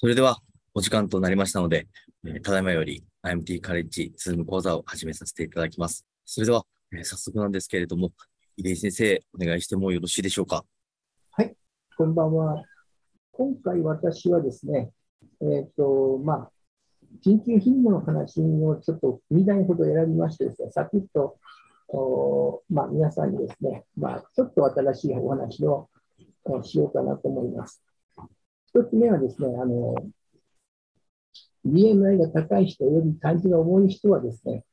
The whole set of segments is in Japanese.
それでは、お時間となりましたので、えただいまより IMT カレッジズーム講座を始めさせていただきます。それでは、え早速なんですけれども、入江先生、お願いしてもよろしいでしょうか？はいこんばんは。今回私はですね、えっ、と、まあ、緊急頻度の話をちょっと2台ほど選びましてですね、さっと、おまあ、皆さんにですね、まあ、ちょっと新しいお話をしようかなと思います。一つ目はですね、あの、BMI が高い人より感じが重い人はですね、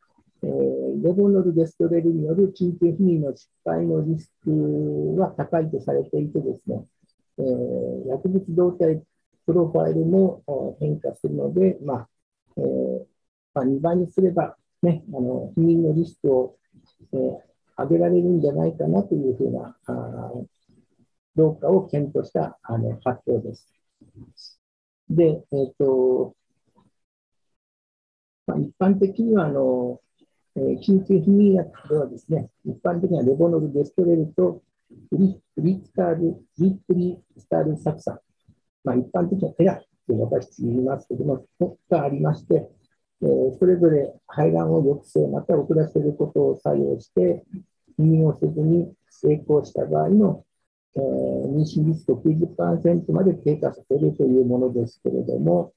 えーレボノルデストレルによる緊急避妊の失敗のリスクは高いとされていてですね、えー薬物動態プロファイルも変化するので、まあえーまあ、2倍にすれば、ね、あの避妊のリスクを、えー上げられるんじゃないかなというふうなあ評価を検討したあの発表です。で、えっ、と、まあ、一般的にはあの、えー緊急避妊薬ではですね、一般的にはレボノル、デストレルとフリリスタール、リプリスタール酢酸、まあ、一般的にはテラって私言いますけども、がありまして、えーそれぞれ排卵を抑制、また遅らせることを作用して、避妊をせずに成功した場合の、えー妊娠リスク90%まで低下させるというものですけれども、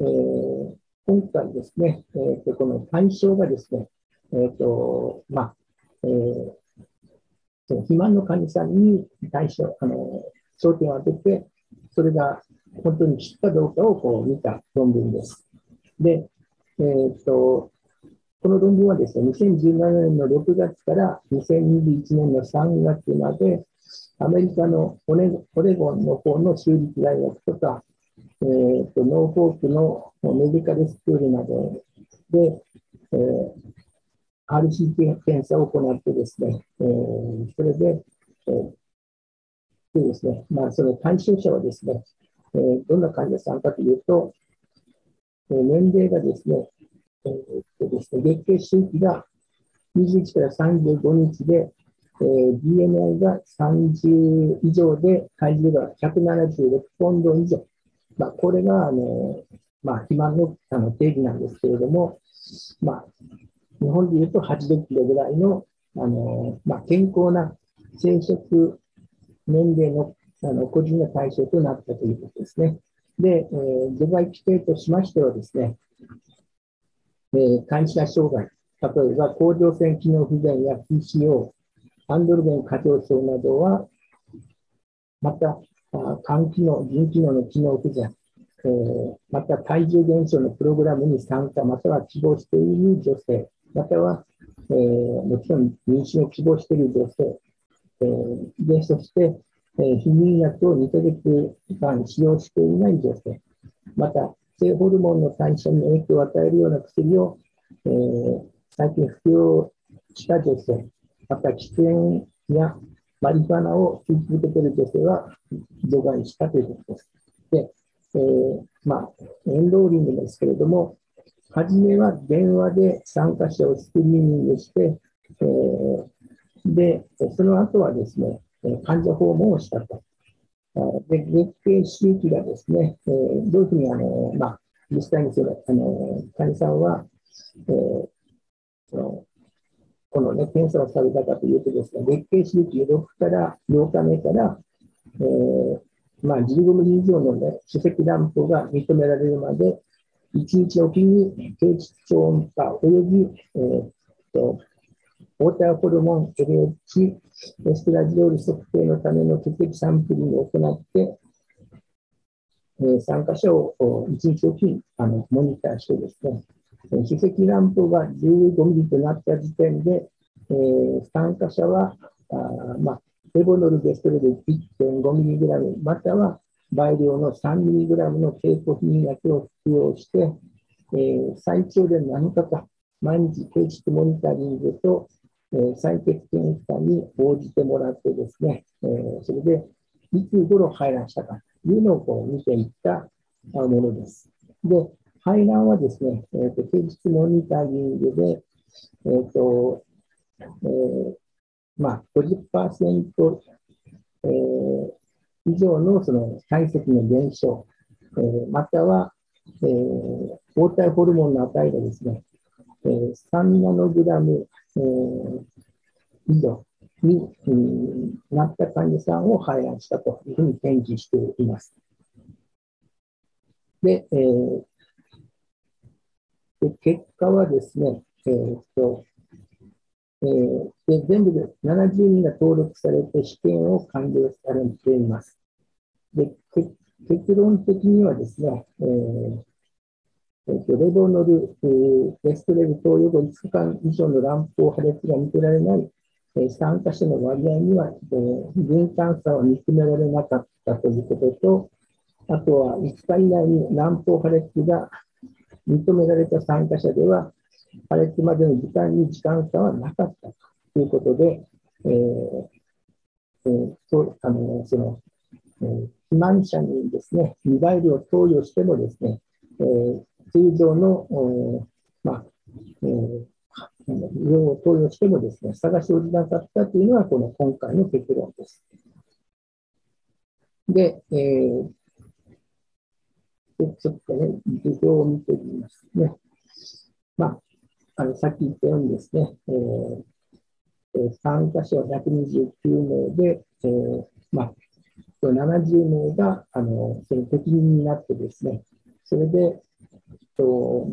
えー今回ですね、えーとこの対象がですね、えーとまあえーその肥満の患者さんに対象、あの、焦点を当てて、それが本当に効くかどうかをこう見た論文です。で、えーと、この論文はですね、2017年の6月から2021年の3月まで、アメリカのオレオレゴンの方の州立大学とか、えーと、ノーフォークのメディカルスクールなどで、えー RCT 検査を行ってですね、えーそれで、えーでですね、まあ、その対象者はですね、えーどんな患者さんかというと、えー年齢がですね、えーとですね、月経周期が21から35日で、えー BMI が30以上で、体重が176ポンド以上。まあ、これが、あの、まあ、肥満のあの定義なんですけれども、まあ、日本でいうと80キロぐらいの、あの、まあ、健康な生殖年齢のあの個人が対象となったということですね。で、えー除外規定としましてはですね、えー、感謝障害、例えば甲状腺機能不全や PCO、アンドロゲン過剰症などは、また、肝機能、腎機能の機能不全、えーまた体重減少のプログラムに参加、または希望している女性、または、えーもちろん妊娠を希望している女性、えーで、そして、えー避妊薬を2ヶ月間使用していない女性、また、性ホルモンの代謝に影響を与えるような薬を、えー最近服用した女性、また喫煙やマリファナを吸い続けている女性は除外したということです。で、えーまあ、エンローリングですけれども、はじめは電話で参加者をスクリーニングして、えーで、その後はですね、患者訪問をしたと。で、月経周期がですね、えーどういうふうに、あの、まあ、実際にそれ、あの、患者さんは、えーそのこのね、検査をされたかというとですね、月経周期6から8日目から、えーまあ、15ミリ以上のね、主石卵胞が認められるまで、1日おきに低窒超音波および、えーっと、ウォーターホルモン LH エストラジオール測定のための血液サンプリングを行って、えー参加者を1日おきにあのモニターしてですね、えー主石卵胞が15ミリとなった時点で、えー参加者は、あまあ、レボノルデストレル1.5ミリグラム、または倍量の3ミリグラムの経口避妊薬を服用して、えー最長で7日間、毎日定期モニタリングと、えー採血検査に応じてもらってですね、えーそれでいつ頃排卵したかというのをこう見ていったものです。で、排卵はですね、えーと定期モニタリングで、えっ、と、えーまあ50%、えー以上のその体積の減少、えー、または、えー、黄体ホルモンの値がですね、えー、3ナノグラム、えー、以上に、うん、なった患者さんを排案したというふうに展示しています。で、えー、で結果はですね、えー、と、えー、で全部で70人が登録されて試験を完了されています。で結論的にはですね、えーえー、とレボノル、えー、レストレル投与後5日間以上の乱暴破裂が認められない、えー、参加者の割合には、えー、敏感さは認められなかったということと、あとは5日以内に乱暴破裂が認められた参加者では、破裂までの時間に時間差はなかったということで、えーえー、そあのその、えー、肥満者にですね、2倍量投与してもですね、えー、通常の、まあえー、量を投与してもですね、差が生じなかったというのが、この今回の結論です。で、えー、でちょっとね、図表を見てみますね。まあ、あのさっき言ったようにですね、えー、参加者は129名で、えー、まあ、70名があのその適任になってですね、それで、と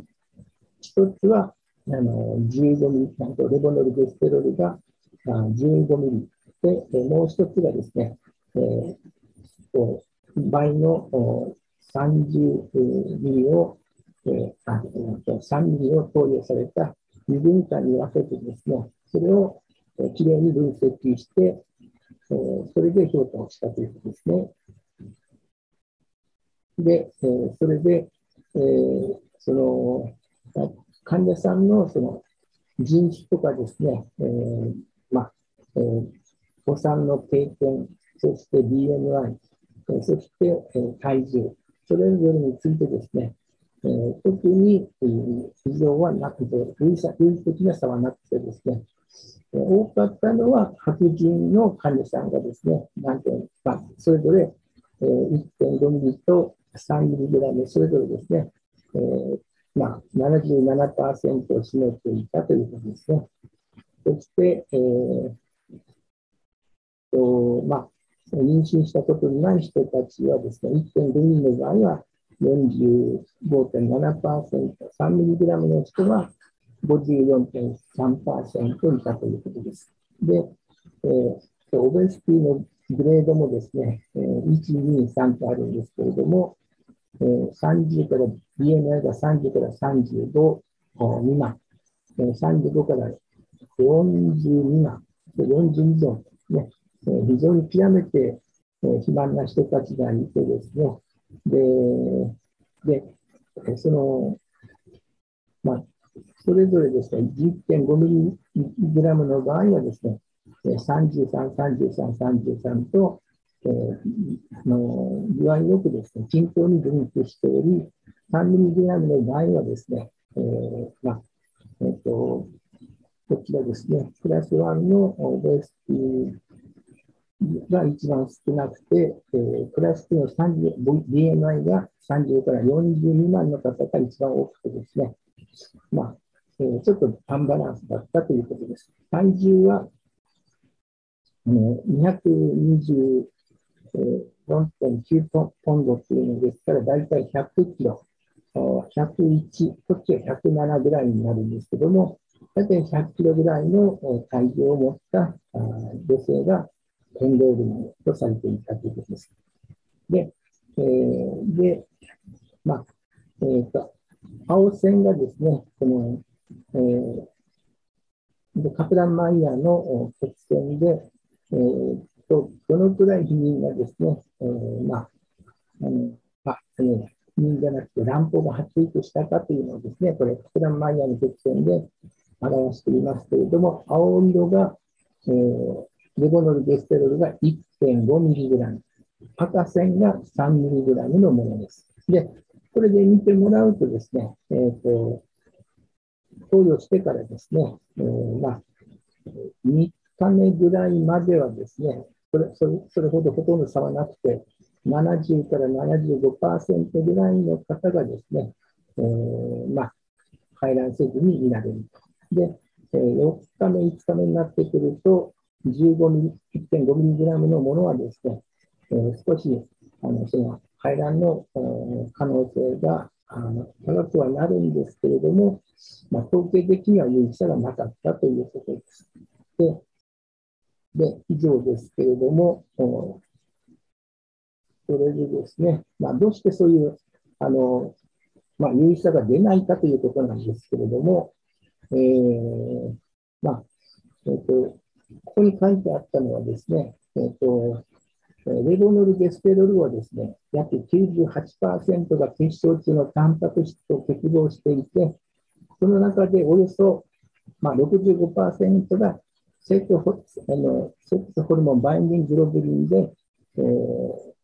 一つはあの15ミリ、なんとレボノルデステロールがあ15ミリで、えもう一つがですね、えー、倍の30ミリを、えー、あ3ミリを投与された2分間に分けてですね、それを、え、きれいに分析して、えー、それで評価をしたということですね。で、えー、それで、えー、その患者さんのその人種とかですね、えーまあえー、お産の経験、そして BMI、そして、えー、体重、それぞれについてですね、えー、特に、えー、異常はなくて、類類的な差はなくてですね、多かったのは白人の患者さんがですね、なんてまあ、それぞれ、1.5ミリと3ミリぐらいのそれぞれですね、えーまあ、77%を占めていたということですね。そして、えーとまあ、妊娠したことのない人たちはですね、1.5ミリの場合は45.7%、3mg の人は54.3%いたということです。で、えー、オベスティのグレードもですね、えー、1、2、3とあるんですけれども、えー、30から、DNA が30から35未満、え、35から40未満、40以上、ね、非常に極めて、肥満な人たちがいてですね、で、でその、まあ、それぞれですね、10.5ミリグラムの場合はですね、33、33、33と、えー、の具合よくですね、均等に分布しており、3ミリグラムの場合はですね、えー、まあ、えっ、ー、と、こちらですね、クラス1のベースが一番少なくて、えー、クラス2の BMI が30から40未満の方が一番多くてですね、まあえー、ちょっとアンバランスだったということです。体重は、あの224.9ポンドというのですから、だいたい100キロ、101、こっちは107ぐらいになるんですけども、大体100キロぐらいの体重を持った女性が変動群とされていたということです。で、えー、で、まあ、えっ、ー、と、青線がですね、この、えー、カプランマイヤーの曲線で、えー、と、どのくらい避妊がですね、えー、まあ、あの、まあ、えー、避妊じゃなくて乱暴が発育したかというのをですね、これ、カプランマイヤーの曲線で表していますけれども、青色が、えー、レボノルデステロルが 1.5mg、赤線が 3mg のものです。で、これで見てもらうとですね、えっ、ー、と、投与してからですね、えー、まあ、3日目ぐらいまではですね、それそれそれほどほとんど差はなくて、70から75%ぐらいの方がですね、えー、まあ、排卵せずに見られると。で、えー、4日目、5日目になってくると、15ミリ、1.5ミリグラムのものはですね、えー、少し、あの、その排卵の、えー、可能性があの高くはなるんですけれども、まあ、統計的には有意差がなかったということです。で、で以上ですけれども、それでですね、まあ、どうしてそういう、あの、まあ、有意差が出ないかということなんですけれども、えー、まあ、えっ、ー、と、ここに書いてあったのはですね、え、ー、と、レボノルゲステロルはですね、約98%が結晶中のタンパク質と結合していて、その中でおよそ、まあ、65%がセックホあのセックスホルモンバインディングロブリンで、えー、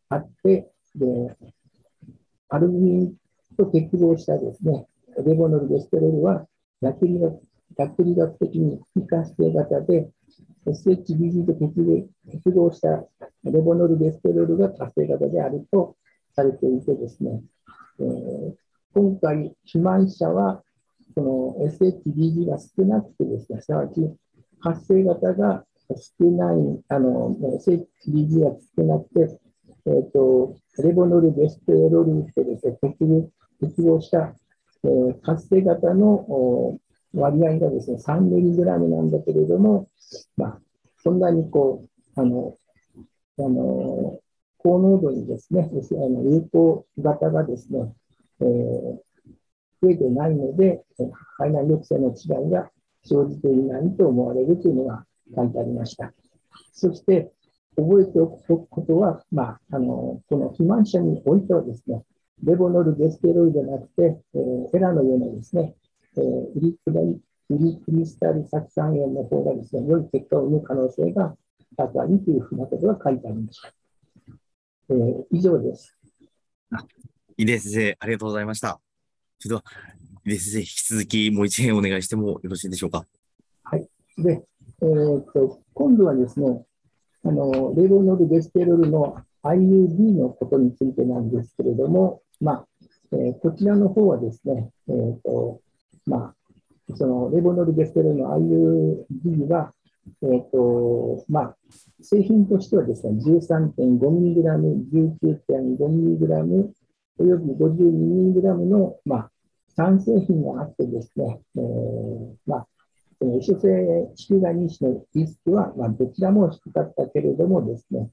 あって、でアルミンと結合したですね、レボノルゲステロルは薬理学学理学的に非活性型で、SHBG と結合したレボノルゲステロールが活性型であるとされていてですね、えー、今回、肥満者はその SHBG が少なくてですね、すなわち活性型が少ない、あの、SHBG が少なくて、えっ、ー、と、レボノルゲステロールとですね、結合した、えー、活性型の割合がですね、3ミリグラムなんだけれども、まあ、そんなにこう、あの、あの、高濃度にですね、あの有効型がですね、えー、増えてないので、肺内抑制の違いが生じていないと思われるというのが書いてありました。そして、覚えておくことは、まあ、あの、この肥満者においてはですね、レボノルゲステロイドじゃなくて、えー、エラのようなですね、えー、ウリクラウリクリスタル酢酸塩の方がですね、良い結果を生む可能性が高いというふうなことが書いてありました。えー、以上です。井出先生、ありがとうございました。それでは、井出先生、引き続きもう一編お願いしてもよろしいでしょうか。はい。で、えー、っと、今度はですね、あの、レボノルデステロルの IUD のことについてなんですけれども、まあ、えー、こちらの方はですね、えー、っと、まあ、そのレボノルゲステロンの IUD は、えっ、ー、と、まあ、製品としてはですね、13.5mg、19.5mg、および 52mg の、まあ、3製品があってですね、えー、まあ、その異種性子宮外妊娠のリスクは、まあ、どちらも低かったけれどもですね、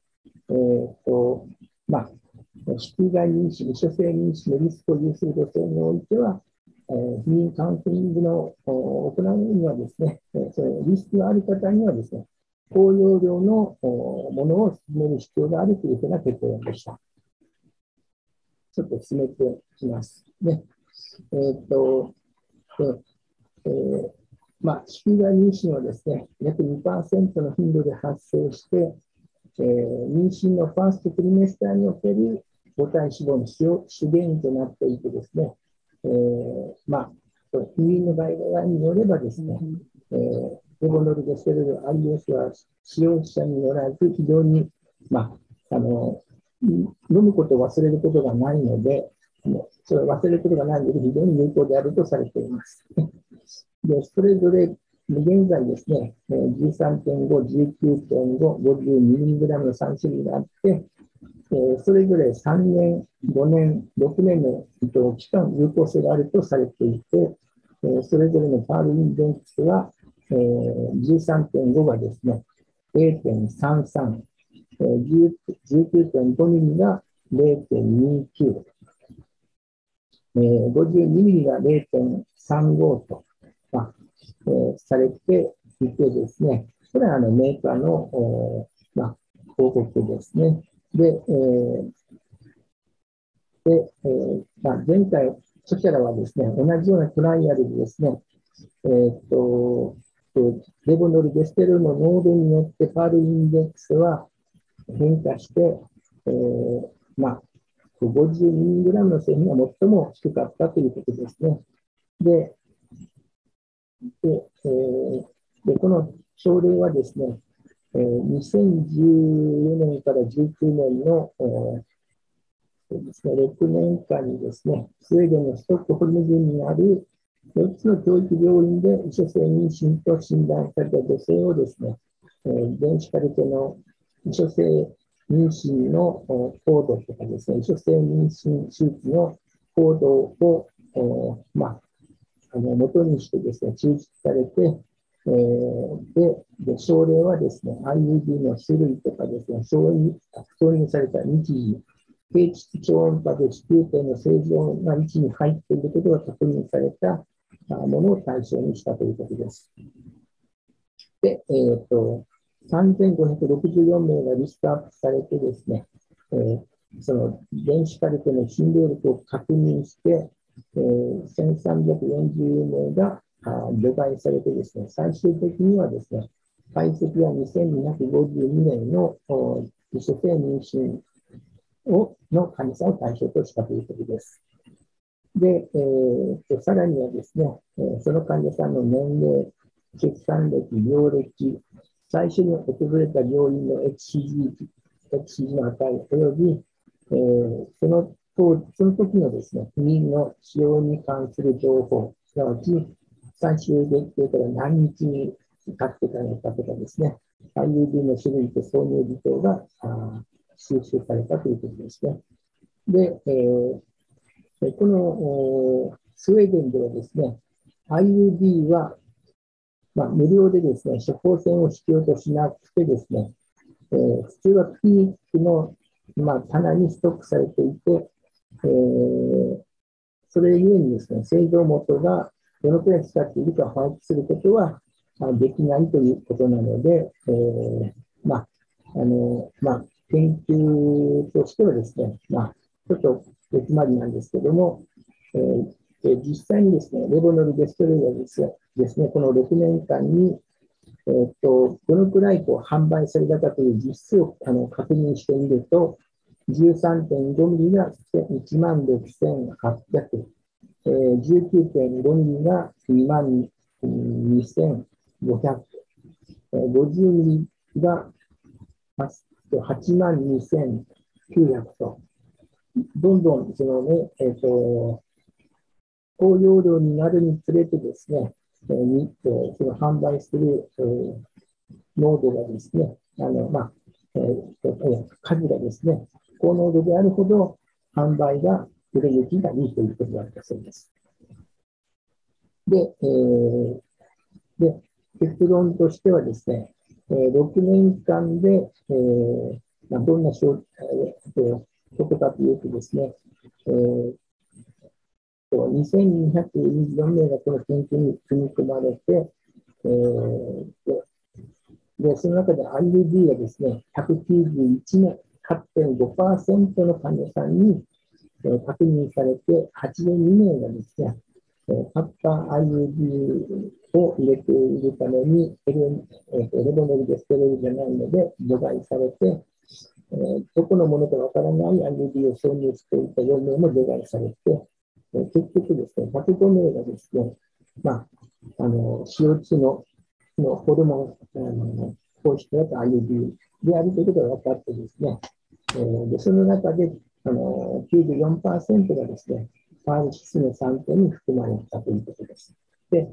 えっ、ー、と、まあ、子宮外妊娠、異種性妊娠のリスクを有する女性においては、え、不妊カウンセリングの行うにはですね、え、それリスクがある方にはですね、高容量のものを進める必要があるというふうな結論でした。ちょっと進めていきます。ね。えー、っと、えー、まあ、子宮外妊娠はですね、約2%の頻度で発生して、えー、妊娠のファーストクリメスターにおける母体脂肪の主原因となっていてですね、えー、まあ、移民の場合によればですね、えー、レボノルゲステロール IS は使用者によらず非常に、まあ、あの、飲むことを忘れることがないので、それを忘れることがないので非常に有効であるとされています。で、それぞれ現在ですね、13.5、19.5、52mg の3種類があって、えそれぞれ3年、5年、6年の期間、有効性があるとされていて、えそれぞれのパールインデンクスは、え13.5がですね、0.33、え19.5ミリが0.29、え52ミリが0.35と、まあえー、されていてですね、これはあのメーカーの、まあ、報告ですね。で、えーでえーまあ、前回、そちらはですね、同じようなトライアルでですね、えー、っと、レボノルゲステロンの濃度によってパールインデックスは変化して、えー、まあ、52g の製品が最も低かったということですね。で、でえー、でこの症例はですね、え、2014年から19年の、ですね、6年間にですね、スウェーデンのストックホルム郡にある4つの教育病院で異所性妊娠と診断された女性をですね、えー、電子カルテの異所性妊娠のコードとかですね、異所性妊娠手術のコードを、えー、まあ、あの元にしてですね、抽出されて、えー、でで、症例はですね、IUD の種類とかですね、承認承認された日時、低質超音波で子宮体の正常な位置に入っていることが確認されたものを対象にしたということです。で、えっ、ー、と、3564名がリストアップされてですね、えー、その電子カルテの診療力を確認して、えー、1340名が除外されてですね、最終的にはですね、解析は2252年の自主性妊娠をの患者さんを対象としたということです。で、えー、さらにはですね、その患者さんの年齢、血管歴、病歴、最初に訪れた病院の HCG, HCG の値および、えー、その当その時のですね、国の使用に関する情報、すなわち最終月経から何日に経ってからかとかですね、IUD の種類と挿入事項が収集されたということですね。で、えー、このスウェーデンではですね、IUD は、まあ、無料でですね、処方箋を必要としなくてですね、えー、普通はクリニックの、まあ、棚にストックされていて、えー、それゆえにですね、製造元がどのくらい使っているか把握することはできないということなので、えー、まあ、あの、まあ、研究としてはですね、まあ、ちょっと手詰まりなんですけども、えー、実際にですね、レボノル・デストレイがです、ですねこの6年間に、えー、と、どのくらいこう販売されたかという実数をあの確認してみると、13.5ミリが1万6800、えー、19.5ミリが2万2500、えー、50ミリが8万2900と、どんどんそのね、えっ、ー、と、高容量になるにつれてですね、えー、その販売する、えー、濃度がですね、あの、まあ、えー、数がですね、高濃度であるほど販売が売れ行きがいいということだったそうです。で、えー、で結論としてはですね、えー、6年間で、えーまあ、どんな症、えー、どこかというとですね、えー、2224名がこの研究に組み込まれて、えー、でその中で IUD はですね、191名、8.5%の患者さんに、確認されて、82名がですね、えー、カッパ IUD を入れているために、エレ,、え、エレボネルでステロイドじゃないので除外されて、えー、どこのものかわからない IUD を挿入していた4名も除外されて、えー、結局ですね、105名がですね、まあ、あの CO2 ののホルモン、あの放出だと IUD であるということが分かってですね、えー、でその中であの94%がですね、パール指数の3点に含まれたということです。で、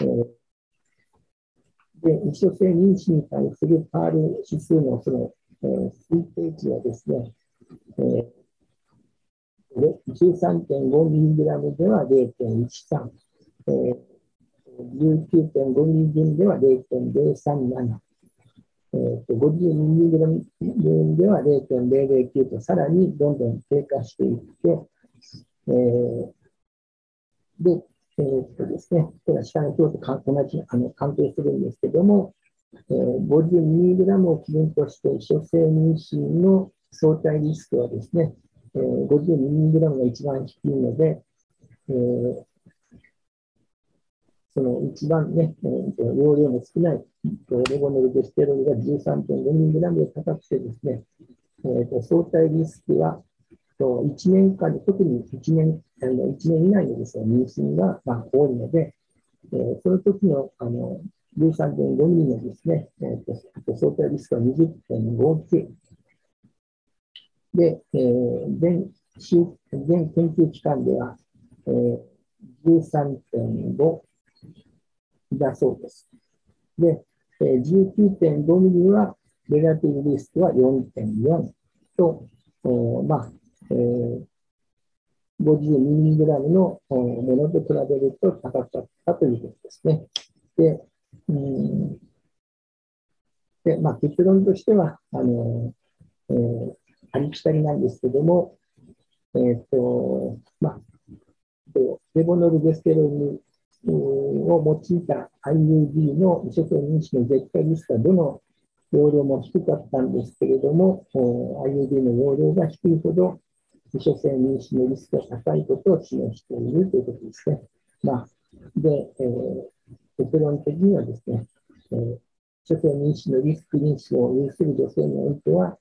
えー、で一所性妊娠に対するパール指数のその、えー、推定値はですね、えー、13.5mg では0.13、えー、19.5mg では0.037、えー、と 52mg では0.009とさらにどんどん低下していって、えー、で、えー、っとですね、これは下の表と同じあの関係するんですけども、えー、52g を基準として、初性妊娠の相対リスクはですね、えー、52g が一番低いので、えー、その一番ね、えー、容量の少ない、レボノルデステロイドが 13.5mg で高くてですね、えーと、相対リスクはと1年間で、特に1年あの1年以内にですね、妊娠が、まあ、多いので、えー、その時のあの13.5ミリのですね、えーと、相対リスクは20.59。で、えー、全全研究機関では、えー、13.5だそうです。で、えー、19.5ミリは、レガティブリスクは4.4と、まあ、えー、52mg のものと比べると高かったということですね。で、うんでまあ、結論としては、あのえー、ありきたりなんですけども、えっ、ー、と、まあ、レボノルゲステロンを用いた IUD の移植認識の絶対リスクはどの容量も低かったんですけれども、IUD の容量が低いほど、初戦妊娠のリスクが高いことを示しているということですね。まあ、で、えー、結論的にはですね、えー、初戦妊娠のリスク認識を有する女性においては、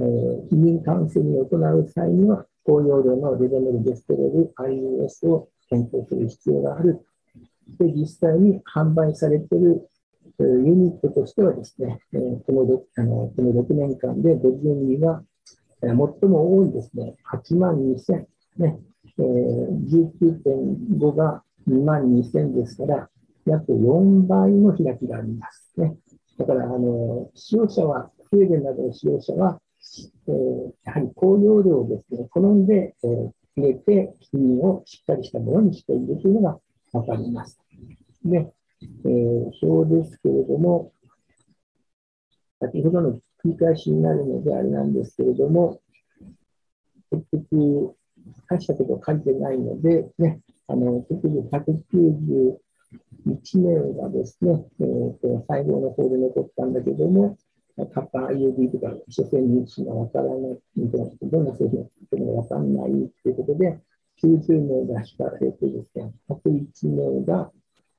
えー、避妊カウンセリングを行う際には、高容量のレベルデステロル IUS を検討する必要がある。で、実際に販売されているユニットとしてはですね、この 6, あのこの6年間で50ミリが最も多いですね、8万2000、ねえー、19.5が2万2000ですから、約4倍の開きがあります。ね、だから、あの使用者は、スウェーデンなどの使用者は、えー、やはり高容量をですね、好んで、えー、入れて、金をしっかりしたものにしているというのがわかります。で、えー、表ですけれども、先ほどの繰り返しになるのであれなんですけれども、結局、大したこと書いてないので、ね、あの結局191名がですね、えーと、最後の方で残ったんだけども、カッパ IUD とか、所詮認知がわからない、どんな製品を作ってもわからないということで、90名が引かれてですね、101名が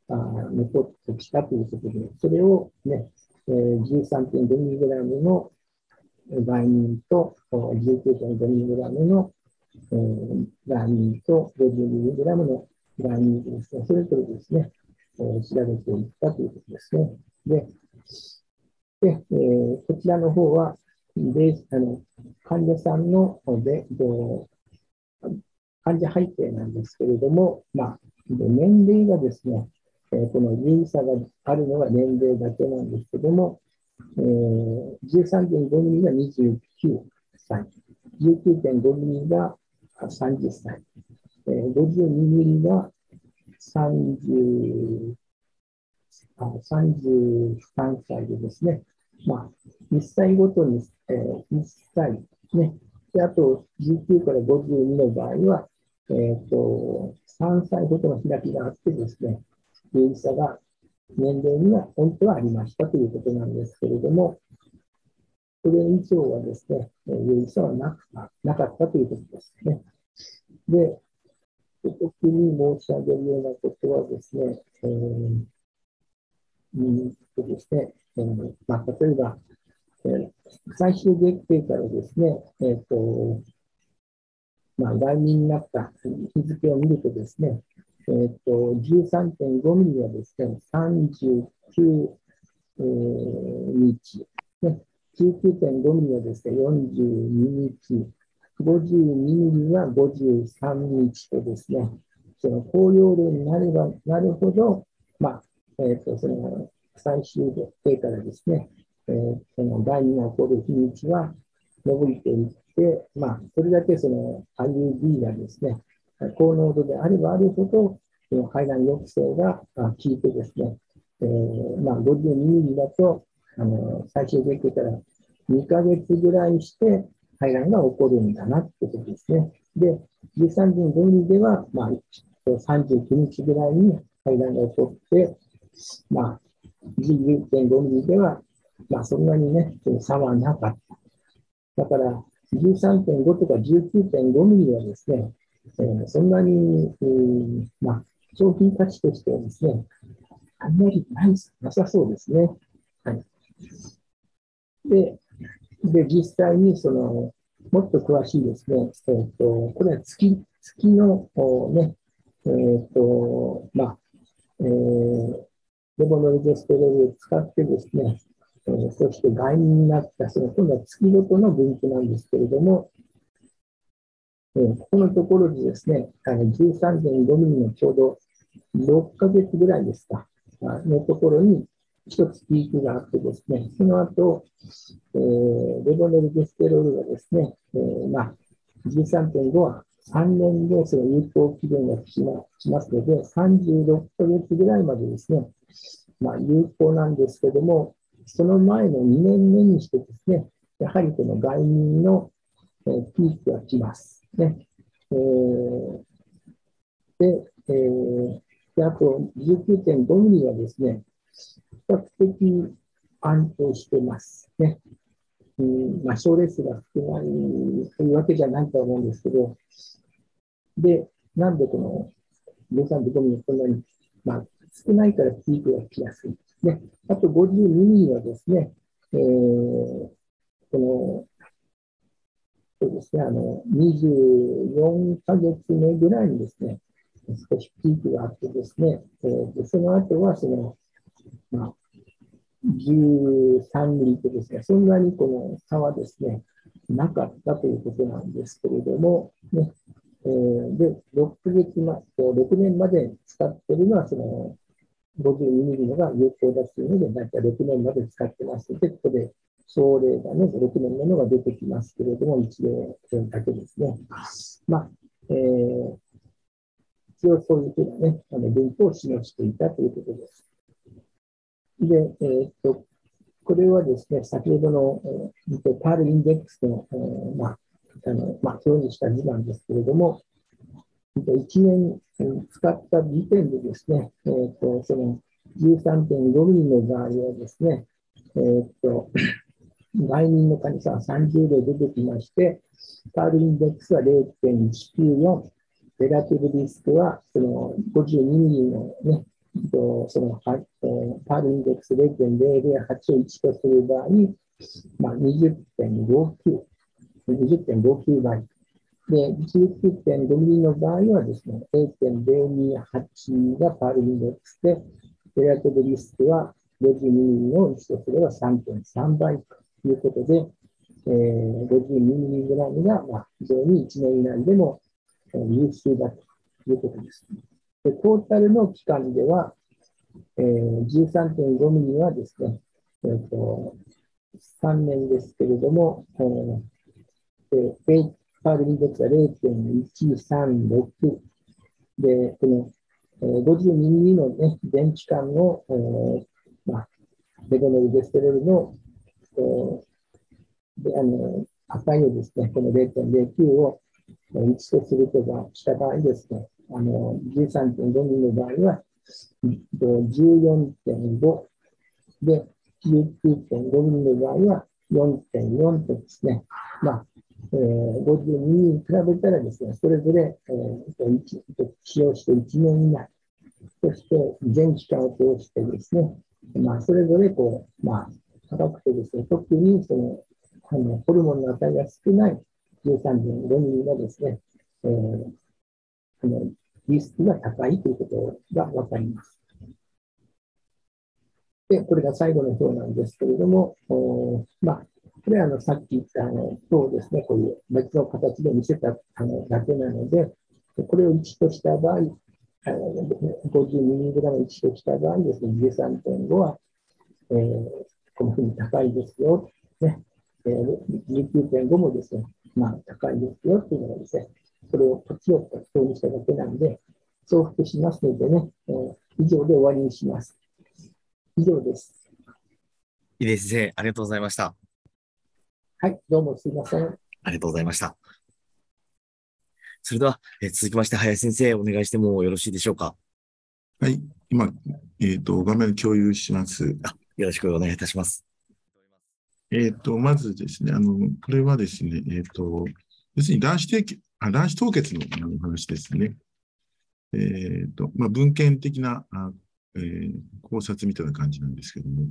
あ残ってきたということで、それをね、えー、13.5mg のガイニンと 19.5mg の、えー、ガイニンと 50mg のガイニンですね、それぞれですね、えー、調べていったということですね。で、でえー、こちらの方は、であの患者さんので患者背景なんですけれども、まあ、年齢がですね、えー、この有意差があるのは年齢だけなんですけども、えー、13.5ミリが29歳、19.5ミリが30歳、えー、52ミリが30あ33歳でですね、まあ、1歳ごとに、えー、1歳、ね、であと19から52の場合は、えーと、3歳ごとの開きがあってですね、有意差が年齢には本当はありましたということなんですけれども、それ以上はですね、有意差はななかったということですね。で、特に申し上げるようなことはですね、えー、うんとですね、えーまあ、例えば、えー、最終月経からですね、え、ー、と、まあ、来年になった日付を見るとですね、えーと、13.5ミリはですね、39、えー、日、ね、19.5ミリはですね、42日、52ミリは53日とですね、その高容量になればなるほど、まあ、え、ー、と、その最終定からですね、えー、その第2が起こる日にちは伸びていって、まあ、それだけその IUD がですね、高濃度であればあるほど、その排卵抑制が効いてですね、えー、まあ、52ミリだと、あの最終月経から2ヶ月ぐらいして排卵が起こるんだなってことですね。で、13.5ミリでは、まあ、39日ぐらいに排卵が起こって、まあ、11.5ミリでは、まあ、そんなにね、差はなかった。だから、13.5とか19.5ミリはですね、えー、そんなに、えー、まあ、商品価値としてはですね、あんまりないなさそうですね。はい。で、で実際にその、もっと詳しいですね、えーと、これは月月のね、えっ、ー、と、まあ、えー、レボノルデステロールを使ってですね、え、そして外因になった、その今度は月ごとの分布なんですけれども、えーここのところでですね、13.5ミリのちょうど6ヶ月ぐらいですか、のところに一つピークがあってですね、その後、えーレボネルゲステロールがですね、えーまあ、13.5は3年でその有効期限がしまますので、36ヶ月ぐらいまでですね、まあ、有効なんですけども、その前の2年目にしてですね、やはりこの外民の、ピークが来ます。ねえーで、えーで、あと19.5ミリはですね、比較的安定してますね。うんまあ、症例数が少ないというわけじゃないと思うんですけど、で、なんでこの13.5ミリこんなに、まあ、少ないからピークが来やすい。ね、あと52ミリはですね、えーこの、そうですね、あの、24ヶ月目ぐらいにですね、少しピークがあってですね、えーでその後はその、まあ、13ミリとですね、そんなにこの差はですね、なかったということなんですけれども、ね、えーで、6ヶ月ま、6年まで使っているのは、その、52ミリのが有効だというので、だいたい6年まで使ってますので、ここで症例がね、6年目のが出てきますけれども、一例だけですね。まあ、えー一応そういうふうなね、あの文法を示していたということです。で、えーっと、これはですね、先ほどの、えーパールインデックスの、えーまあ、あの、まあ、表にした図なんですけれども、1年えー使った時点でですね、えーっと、その13.5ミリの場合はですね、えーっと、外人の患者さんは30例出てきまして、パールインデックスは0.194、レラティブリスクはその52ミリのね、とそのはえーパールインデックス0.008を1とする場合、まあ、20.59、20.59倍。で、19.5ミリの場合はですね、0.028がパールインデックスで、レラティブリスクは52ミリの1とすれば3.3倍ということで、52ミリグラムが、非常に1年以内でも優秀だということです。で、トータルの期間では、えー、13.5ミリはですね、えーと、3年ですけれども、えーパールインデックスは0.136で、この、52ミリのね、電池間の、えーまあ、レゴネルデステレルの、えーであの値をですね、この0.09を1とするとかした場合ですね、あの13.5ミリの場合は、14.5で、19.5ミリの場合は4.4とですね、まあ、えー、52ミリに比べたらですね、それぞれ、えー、使用して1年以内、そして全期間を通してですね、まあ、それぞれこう、まあ、高くてですね、特にその、あのホルモンの値が少ない13.5ミリのですね、えーあのリスクが高いということがわかります。で、これが最後の表なんですけれども、おまあ、これはあのさっき言ったあの表ですね、こういう別の形で見せたあのだけなので、これを1とした場合、あの50ミリグラム1とした場合ですね、13.5は、えーこのふうに高いですよ、ね、えー19.5もですね、まあ、高いですよっていうのがですね、それをこっちを表にしただけなんで、重複しますのでね、えー以上で終わりにします。以上です。入江先生、ありがとうございました。はい、どうもすいません。ありがとうございました。それでは、えー続きまして、林先生、お願いしてもよろしいでしょうか？はい。今、えっ、と、画面共有します。よろしくお願いいたします。えっ、と、まずですね、あの、これはですね、えっ、と、要するに卵子提供、あ卵子凍結のあの話ですね。えっ、と、まあ、文献的な、あえー考察みたいな感じなんですけども、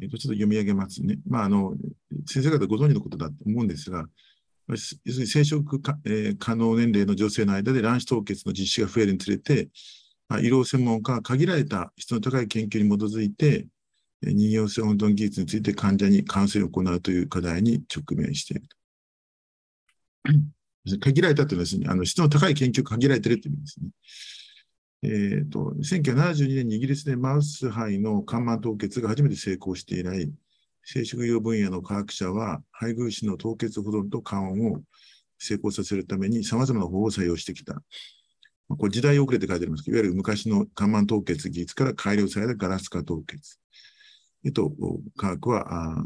えっ、と、ちょっと読み上げますね。まあ、あの、先生方ご存知のことだと思うんですが、要するに生殖か、えー可能年齢の女性の間で卵子凍結の実施が増えるにつれて、まあ、医療専門家が限られた質の高い研究に基づいて、人形性温存技術について患者にカウンセリングを行うという課題に直面していると。限られたというのはですね、あの質の高い研究が限られているという意味ですね。えーと、1972年にイギリスでマウス肺の肝慢凍結が初めて成功して以来、生殖用分野の科学者は配偶子の凍結保存と加温を成功させるために様々な方法を採用してきた。これ時代遅れて書いてありますけど、いわゆる昔の肝慢凍結技術から改良されたガラス化凍結。えっと、科学は、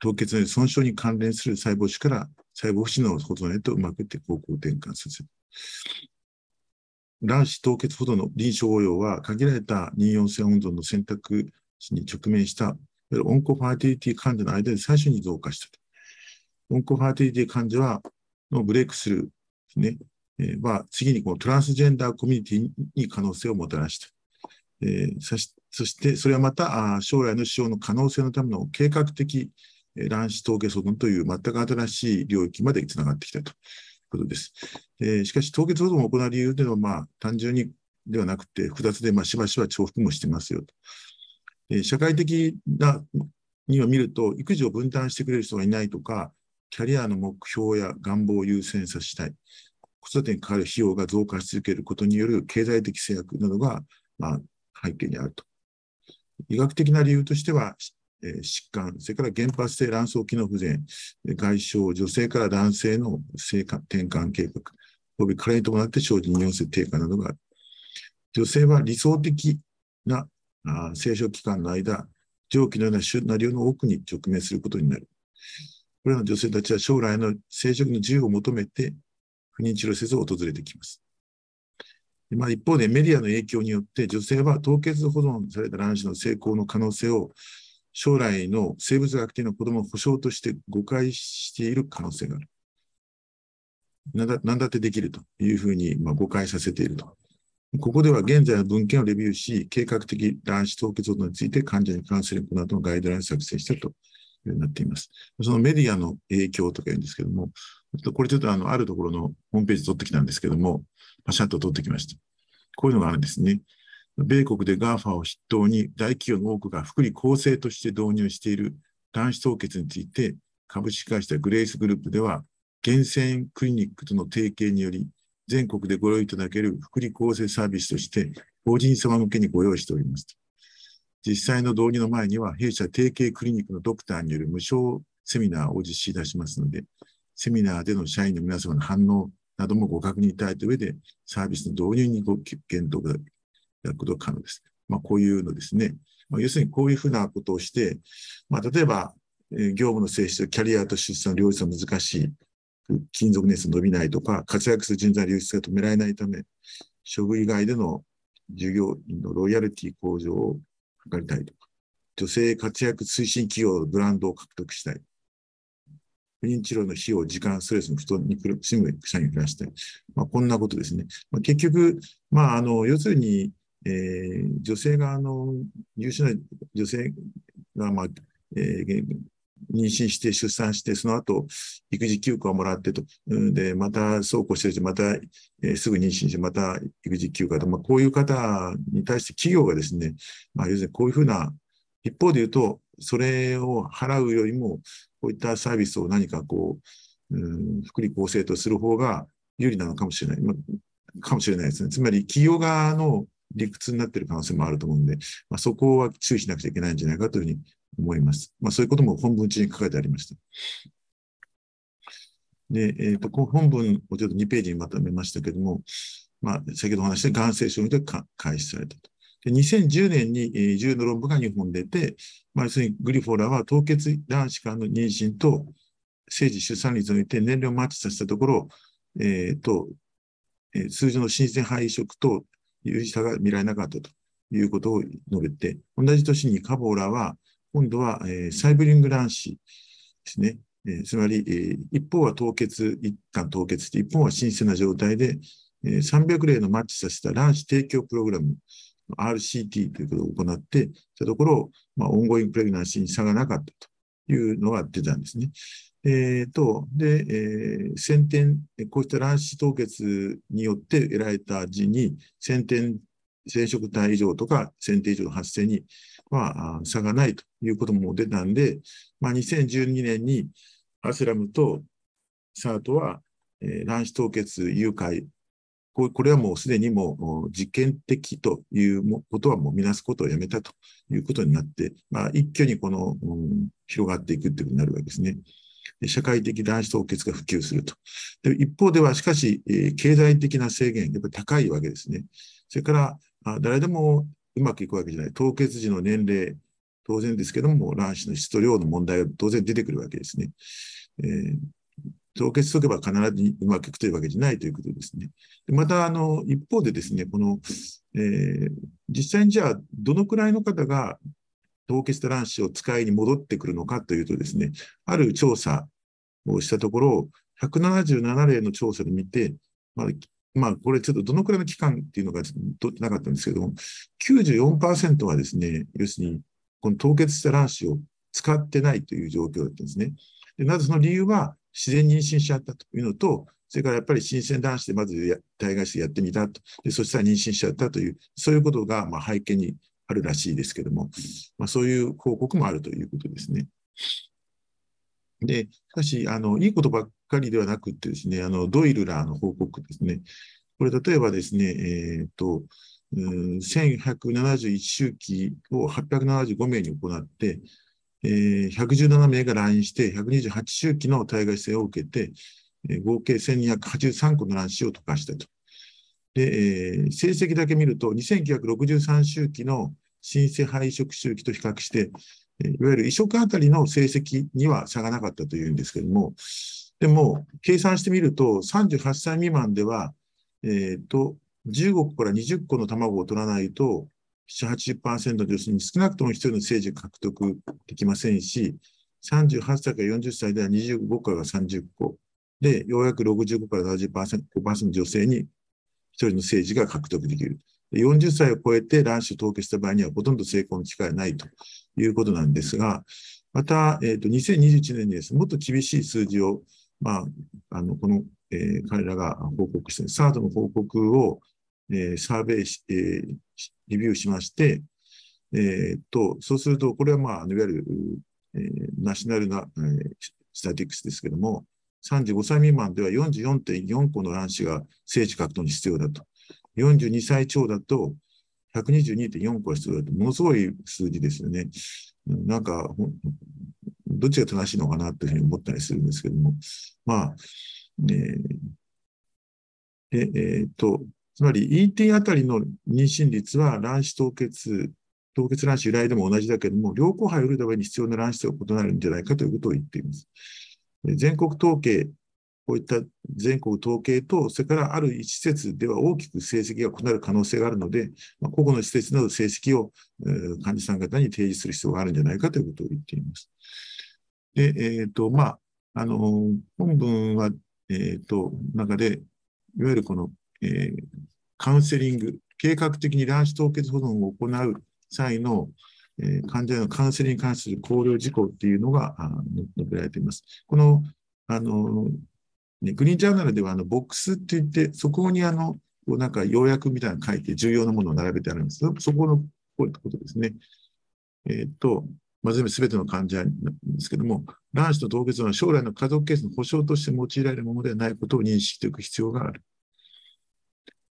凍結の損傷に関連する細胞種から細胞不死の保存へとうまくって方向転換させる。卵子凍結ほどの臨床応用は限られた妊孕性温存の選択肢に直面した oncofertility 患者の間で最初に増加したと。 oncofertility 患者はのブレイクスルーですね、えー、は次にこのトランスジェンダーコミュニティに可能性をもたらした。えー、そしそしてそれはまたあ将来の使用の可能性のための計画的卵子凍結保存という全く新しい領域までつながってきたとことです。えー、しかし凍結保存を行う理由というのは、まあ、単純にではなくて複雑で、まあ、しばしば重複もしてますよと。え社会的なには見ると、育児を分担してくれる人がいないとか、キャリアの目標や願望を優先させたい、子育てにかかる費用が増加し続けることによる経済的制約などが、まあ、背景にあると。医学的な理由としては、疾患、それから原発性卵巣機能不全、外傷、女性から男性の性転換計画、および加齢に伴って生じ妊用性低下などがある。女性は理想的なあ生殖期間の間、上記のようなシナリオの多くに直面することになる。これらの女性たちは将来の生殖の自由を求めて不妊治療施設を訪れてきます。まあ、一方でメディアの影響によって女性は凍結保存された卵子の成功の可能性を将来の生物学的な子供の保障として誤解している可能性がある。なんだなんだってできるというふうに、まあ、誤解させていると。ここでは現在の文献をレビューし、計画的卵子凍結保存について患者に関するこの後のガイドラインを作成したというようになっています。そのメディアの影響とか言うんですけども、これちょっとあの、あるところのホームページ取ってきたんですけども、パシャッと取ってきました。こういうのがあるんですね。米国で GAFA を筆頭に大企業の多くが福利厚生として導入している卵子凍結について、株式会社グレイスグループでは、厳選クリニックとの提携により、全国でご用意いただける福利厚生サービスとして、法人様向けにご用意しております。実際の導入の前には、弊社提携クリニックのドクターによる無償セミナーを実施いたしますので、セミナーでの社員の皆様の反応などもご確認いただいた上で、サービスの導入にご検討いただくことが可能です。まあ、こういうのですね。まあ、要するにこういうふうなことをして、まあ、例えば、業務の性質、キャリアと出産の両立は難しい。勤続年数伸びないとか、活躍する人材流出が止められないため、処遇以外での従業員のロイヤリティ向上を図りたいとか、女性活躍推進企業のブランドを獲得したい。不妊治療の費用、時間、ストレスの負担に苦しむ社員を減らしたい。まあ、こんなことですね。まあ、結局、まあ、あの、要するに、えー、女性が、あの、優秀な女性が、まあ、えー、妊娠して出産して、その後、育児休暇をもらってと、で、またそうこうしてるし、また、えー、すぐ妊娠して、また育児休暇と、まあ、こういう方に対して企業がですね、まあ、要するにこういうふうな、一方で言うと、それを払うよりも、こういったサービスを何かこう、うん、福利厚生とする方が有利なのかもしれない。ま、かもしれないですね。つまり、企業側の理屈になっている可能性もあると思うんで、まあ、そこは注意しなくちゃいけないんじゃないかというふうに思います。まあ、そういうことも本文中に書かれてありました。で、えっ、ー、と、本文をちょっと2ページにまとめましたけれども、まあ、先ほどお話したがん性症で開始されたと。で2010年に、えー、10の論文が日本出て、まあ、要するにグリフォーラは凍結卵子間の妊娠と生児出産率において年齢をマッチさせたところ、えーとえー、通常の新鮮肺移植と有意差が見られなかったということを述べて、同じ年にカボーラは、今度は、えー、サイブリング卵子ですね。えー、つまり、えー、一方は凍結、一貫凍結して、一方は新鮮な状態で、えー、300例のマッチさせた卵子提供プログラム RCT ということを行って、たところ、まあ、オンゴインプレグナンシーに差がなかったというのが出たんですね。えー、と、で、えー、先天、こうした卵子凍結によって得られた字に、先天染色体異常とか選定異常の発生には差がないということも出たんで、まあ、2012年にアスラムとサートは、えー、卵子凍結誘拐これはもうすでにもう実験的ということはもう見なすことをやめたということになって、まあ、一挙にこの、うん、広がっていくということになるわけですね。社会的卵子凍結が普及すると。で一方では、しかし、え、経済的な制限、やっぱり高いわけですね。それから、あ誰でもうまくいくわけじゃない。凍結時の年齢、当然ですけども、卵子の質と量の問題が当然出てくるわけですね。えー、凍結しとけば必ずうまくいくというわけじゃないということですね。でまた、あの、一方でですね、この、えー、実際にじゃあ、どのくらいの方が凍結した卵子を使いに戻ってくるのかというとですね、ある調査をしたところ、177例の調査で見て、まあ、まあ、これちょっとどのくらいの期間っていうのが取ってなかったんですけども、94%はですね、要するに、この凍結した卵子を使ってないという状況だったんですね。でなぜその理由は、自然妊娠しちゃったというのと、それからやっぱり新鮮男子でまず体外してやってみたと。で、そしたら妊娠しちゃったという、そういうことがまあ背景にあるらしいですけども、まあ、そういう報告もあるということですね。で、しかし、あの、いいことばっかりではなくてですね、あの、ドイルラーの報告ですね。これ、例えばですね、えっ、ー、と、1171周期を875名に行って、えー、117名が来院して、128周期の体外性を受けて、えー、合計1283個の卵子を溶かしたと。で、えー、成績だけ見ると、2963周期の新生配色周期と比較して、いわゆる移植あたりの成績には差がなかったというんですけれども、でも、計算してみると、38歳未満では、えっ、ー、と、15個から20個の卵を取らないと、7、80%の女性に少なくとも1人の政治獲得できませんし、38歳から40歳では25個から30個。で、ようやく65から70%、5%の女性に1人の政治が獲得できる。40歳を超えて卵子を凍結した場合にはほとんど成功の機会はないということなんですが、また、えっ、ー、と、2021年にですね、もっと厳しい数字を、まあ、あの、この、えー、彼らが報告して、サードの報告を、えー、サーベイし、えー、レビューしまして、えー、と、そうすると、これはまあ、いわゆる、えー、ナショナルな、えー、スタティックスですけども、35歳未満では44.4個の卵子が精子獲得に必要だと。42歳超だと122.4個必要だと、ものすごい数字ですよね。なんか、どっちが正しいのかなというふうに思ったりするんですけども、まあ、えー、で、えー、っと、つまり ET あたりの妊娠率は卵子凍結、凍結卵子由来でも同じだけども、両後輩を売るために必要な卵子と異なるんじゃないかということを言っています。全国統計こういった全国統計と、それからある施設では大きく成績が異なる可能性があるので、まあ、個々の施設の成績を、えー、患者さん方に提示する必要があるんじゃないかということを言っています。で、えっ、ー、と、まあ、あの、本文は、えっ、と、中で、いわゆるこの、え、カウンセリング、計画的に卵子凍結保存を行う際の、え、患者へのカウンセリングに関する考慮事項っていうのが述べられています。この、あの、ね、グリーンジャーナルではあのボックスって言って、そこにあの、こうなんか要約みたいなの書いて重要なものを並べてあるんです。そこのこういったことですね。えっ、と、まあ、全部すべての患者なんですけども、卵子の凍結は将来の家族ケースの保障として用いられるものではないことを認識しておく必要がある。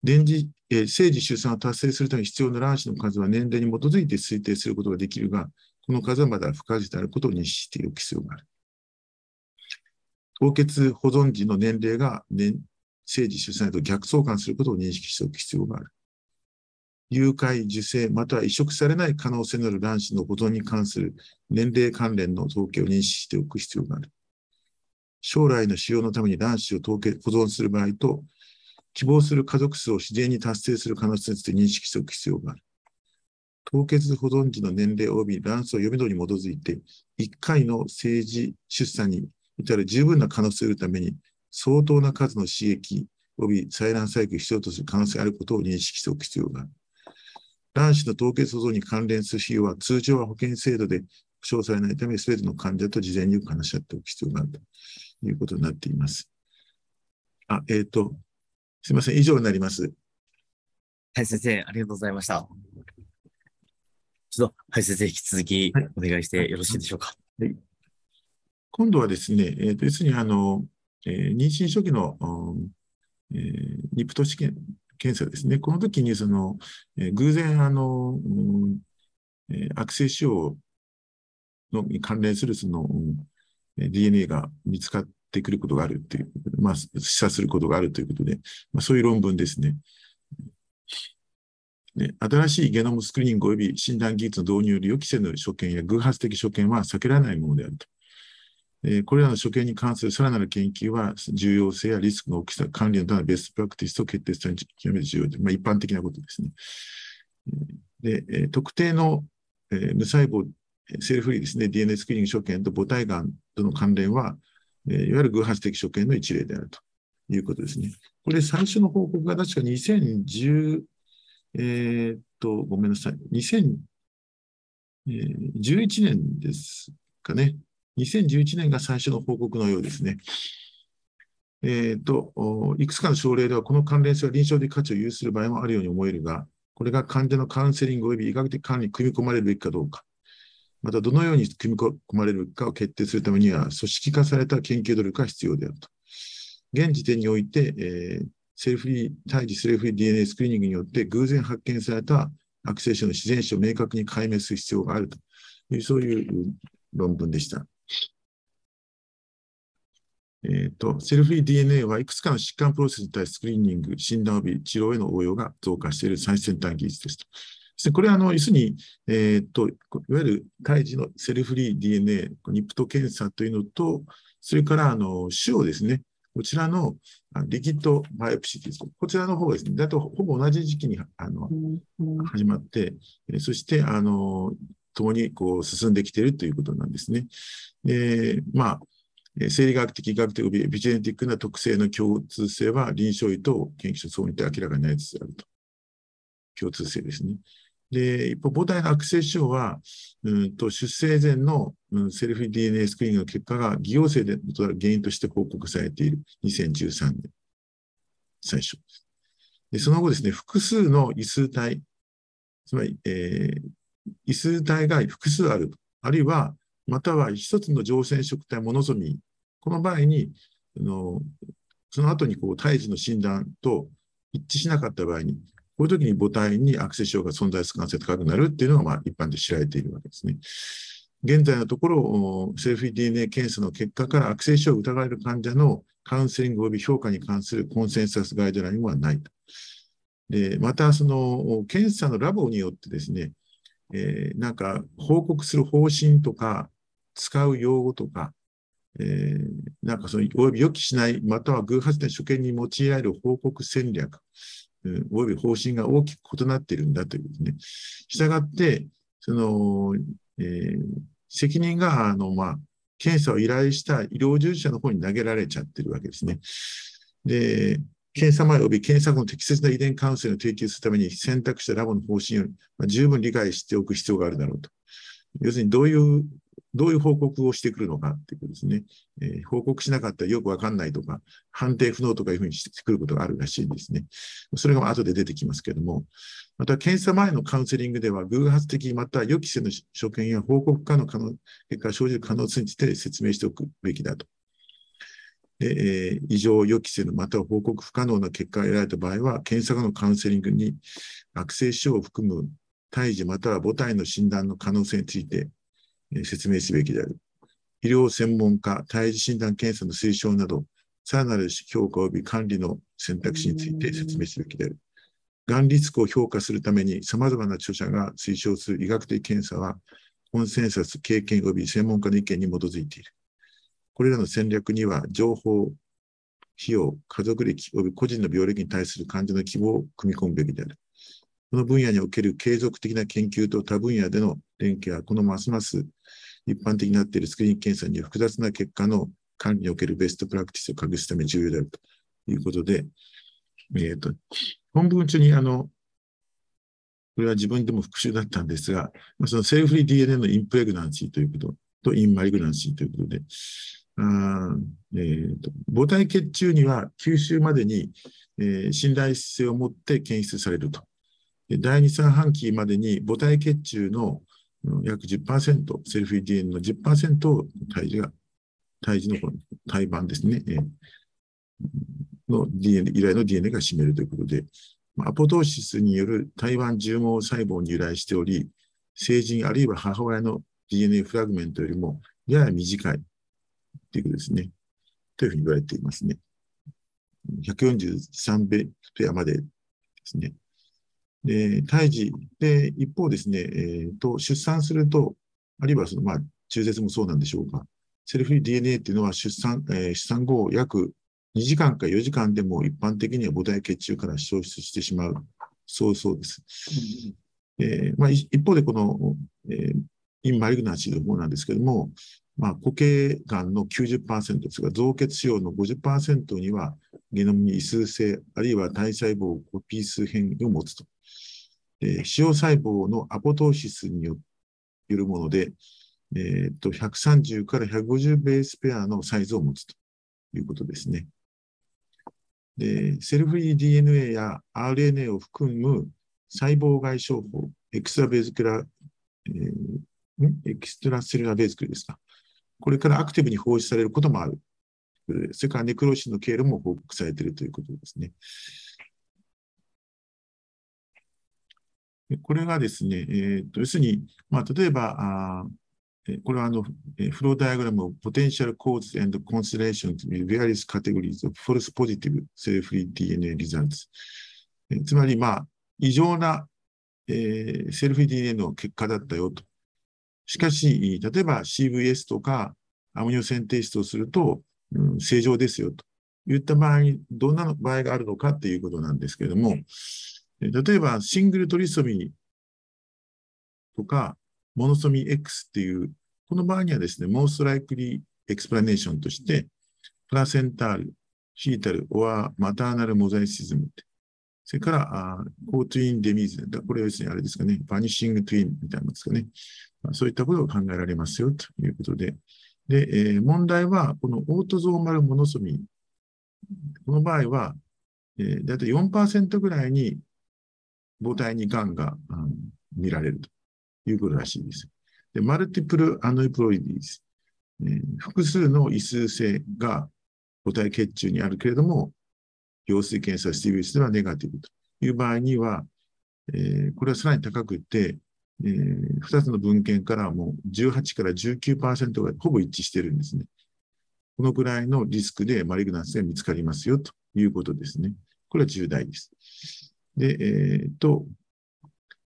電磁、えー、生児出産を達成するために必要な卵子の数は年齢に基づいて推定することができるが、この数はまだ不可実であることを認識しておく必要がある。凍結保存時の年齢が年、生児出産と逆相関することを認識しておく必要がある。誘拐、受精、または移植されない可能性のある卵子の保存に関する年齢関連の統計を認識しておく必要がある。将来の使用のために卵子を統計保存する場合と、希望する家族数を自然に達成する可能性について認識しておく必要がある。凍結保存時の年齢及び卵巣を読み度に基づいて、1回の政治出産に至る十分な可能性を得るために、相当な数の刺激及び採卵細工を必要とする可能性があることを認識しておく必要がある。卵子の凍結保存に関連する費用は通常は保険制度で保証されないため、すべての患者と事前によく話し合っておく必要があるということになっています。あ、えっ、ー、と、すみません、以上になります。はい、先生、ありがとうございました。ちょっと、はい、先生、引き続きはいお願いしてよろしいでしょうか。今度はですね、えーと要するにあの、えー妊娠初期の、えーニプト試験検査ですね。この時にその、えー偶然あの、うんえー悪性腫瘍のに関連するその、うん DNA が見つかってくることがあるという、まあ、示唆することがあるということで、まあ、そういう論文ですね。新しいゲノムスクリーニング及び診断技術の導入による予期せぬ所見や偶発的所見は避けられないものであると。えこれらの所見に関するさらなる研究は、重要性やリスクの大きさ、管理のためのベストプラクティスと決定するに極めて重要で、まあ、一般的なことですね。で、え特定の、えー無細胞、セルフリーですね、DNA スクリーニング所見と母体がんとの関連は、えーいわゆる偶発的所見の一例であるということですね。これ、最初の報告が確か2010、えーっと、ごめんなさい、2011年ですかね。2011年が最初の報告のようですね。えーと、いくつかの症例では、この関連性は臨床的価値を有する場合もあるように思えるが、これが患者のカウンセリング及び医学的管理に組み込まれるべきかどうか、またどのように組み込まれるかを決定するためには、組織化された研究努力が必要であると。現時点において、えー cell-free、胎児 cell-free DNA スクリーニングによって偶然発見された悪性腫瘍の自然史を明確に解明する必要があるという、そういう論文でした。えーと、セルフリー DNA はいくつかの疾患プロセスに対するスクリーニング、診断及び治療への応用が増加している最先端技術ですと。これはあの、要するに、えーと、いわゆる胎児のセルフリー DNA、ニプト検査というのと、それからあの種をですね、こちらのリキッドバイオプシーです。こちらの方がですね、だとほぼ同じ時期にあの始まって、そして、あの、共にこう進んできているということなんですね。で、まあ、生理学的、医学的、及びビジェネティックな特性の共通性は臨床医と研究者総にて明らかになりつつあると。共通性ですね。で、一方、母体の悪性症は、うんと出生前の、うんセルフ DNA スクリーンの結果が偽陽性で原因として報告されている2013年、最初です。で、その後ですね、複数の異数体、つまり、えー異数体が複数ある、あるいは、または一つの乗染色体モノゾミ、この場合に、あのその後にこう胎児の診断と一致しなかった場合に、こういう時に母体に悪性症が存在する可能性が高くなるっていうのが、まあ、一般で知られているわけですね。現在のところ、セルフィー DNA 検査の結果から悪性症を疑われる患者のカウンセリング及び評価に関するコンセンサスガイドラインはないと。で、また、その、検査のラボによってですね、えーなんか報告する方針とか、使う用語とか、えーなんかその、および予期しない、または偶発的所見に用いられる報告戦略、うんおよび方針が大きく異なっているんだということですね。したがって、その、えー責任が、あの、まあ、検査を依頼した医療従事者の方に投げられちゃってるわけですね。で、検査前及び検査後の適切な遺伝カウンセリングを提供するために選択したラボの方針を十分理解しておく必要があるだろうと。要するにどういう、どういう報告をしてくるのかっていうことですね。えー報告しなかったらよくわかんないとか、判定不能とかいうふうにしてくることがあるらしいんですね。それが後で出てきますけれども、また検査前のカウンセリングでは偶発的または予期せぬ所見や報告可能可能結果が生じる可能性について説明しておくべきだと。でえー異常予期せぬまたは報告不可能な結果が得られた場合は、検査後のカウンセリングに悪性症を含む胎児または母体の診断の可能性について、説明すべきである。医療専門家、胎児診断検査の推奨など、さらなる評価及び管理の選択肢について説明すべきである。がんリスクを評価するために様々な著者が推奨する医学的検査は、コンセンサス、経験及び専門家の意見に基づいている。これらの戦略には、情報、費用、家族歴及び個人の病歴に対する患者の希望を組み込むべきである。この分野における継続的な研究と他分野での連携は、このますます一般的になっているスクリーン検査に複雑な結果の管理におけるベストプラクティスを隠すため重要であるということで、えっ、と、本文中にあの、これは自分でも復習だったんですが、そのセルフリー DNA のインプレグナンシーということとインマリグナンシーということで、あえーと母体血中には吸収までに、えー信頼性を持って検出されると。第2、3半期までに母体血中の約10%、セルフ DNA の10%を胎児が、胎児のこの胎盤ですね、の DNA、由来の DNA が占めるということで、アポトーシスによる胎盤重毛細胞に由来しており、成人あるいは母親の DNA フラグメントよりもやや短いということですね。というふうに言われていますね。143ペアまでですね。で、胎児で、一方ですね、えー、と、出産すると、あるいはその、まあ、中絶もそうなんでしょうか。セルフ DNA っていうのは出産、えー、出産後約2時間か4時間でも一般的には母体血中から消失してしまう。そうそうです。えー、まあ、一方でこの、えー、インマリグナンシーの方なんですけども、まあ、固形がんの90%ですが、造血腫瘍の50%にはゲノムに異数性、あるいは体細胞コピー数変異を持つと。えー、腫瘍細胞のアポトーシスによるもので、えー、と130から150 base pair のサイズを持つということですね。で cell-free DNA や RNA を含む細胞外小胞、extravesicular、えー、 extracellular vesicle ですか。これからアクティブに放出されることもある。それからネクロシスの経路も報告されているということですね。これがですね、えー、と要するに、まあ、例えば、あこれはあの、フローダイアグラムを Potential Causes and Constellations with various categories of false positive cell-free DNA results。つまり、まあ、異常な、えー、セルフ DNA の結果だったよと。しかし、例えば CVS とかアムニオセンテイストをすると、うん、正常ですよと言った場合に、どんな場合があるのかっていうことなんですけれども、例えばシングルトリソミとか、モノソミー X っていう、この場合にはですね、most likely explanation として、プラセンタール、ヒータル、オアマターナルモザイシズム、それから、co-twin demise、これはですね、あれですかね、 vanishing twin みたいなのですかね。そういったことを考えられますよということで。で、えー、問題は、この autosomal monosomy。この場合は、えー、だいたい4%ぐらいに母体に癌が、うん、見られるということらしいです。で、 multiple aneuploidies、えー、複数の異数性が母体血中にあるけれども、羊水検査している人はネガティブという場合には、えー、これはさらに高くて、えー、2つの文献からはもう18から19%がほぼ一致しているんですね。このくらいのリスクでマリグナンスが見つかりますよということですね。これは重大です。で、えっ、ー、と、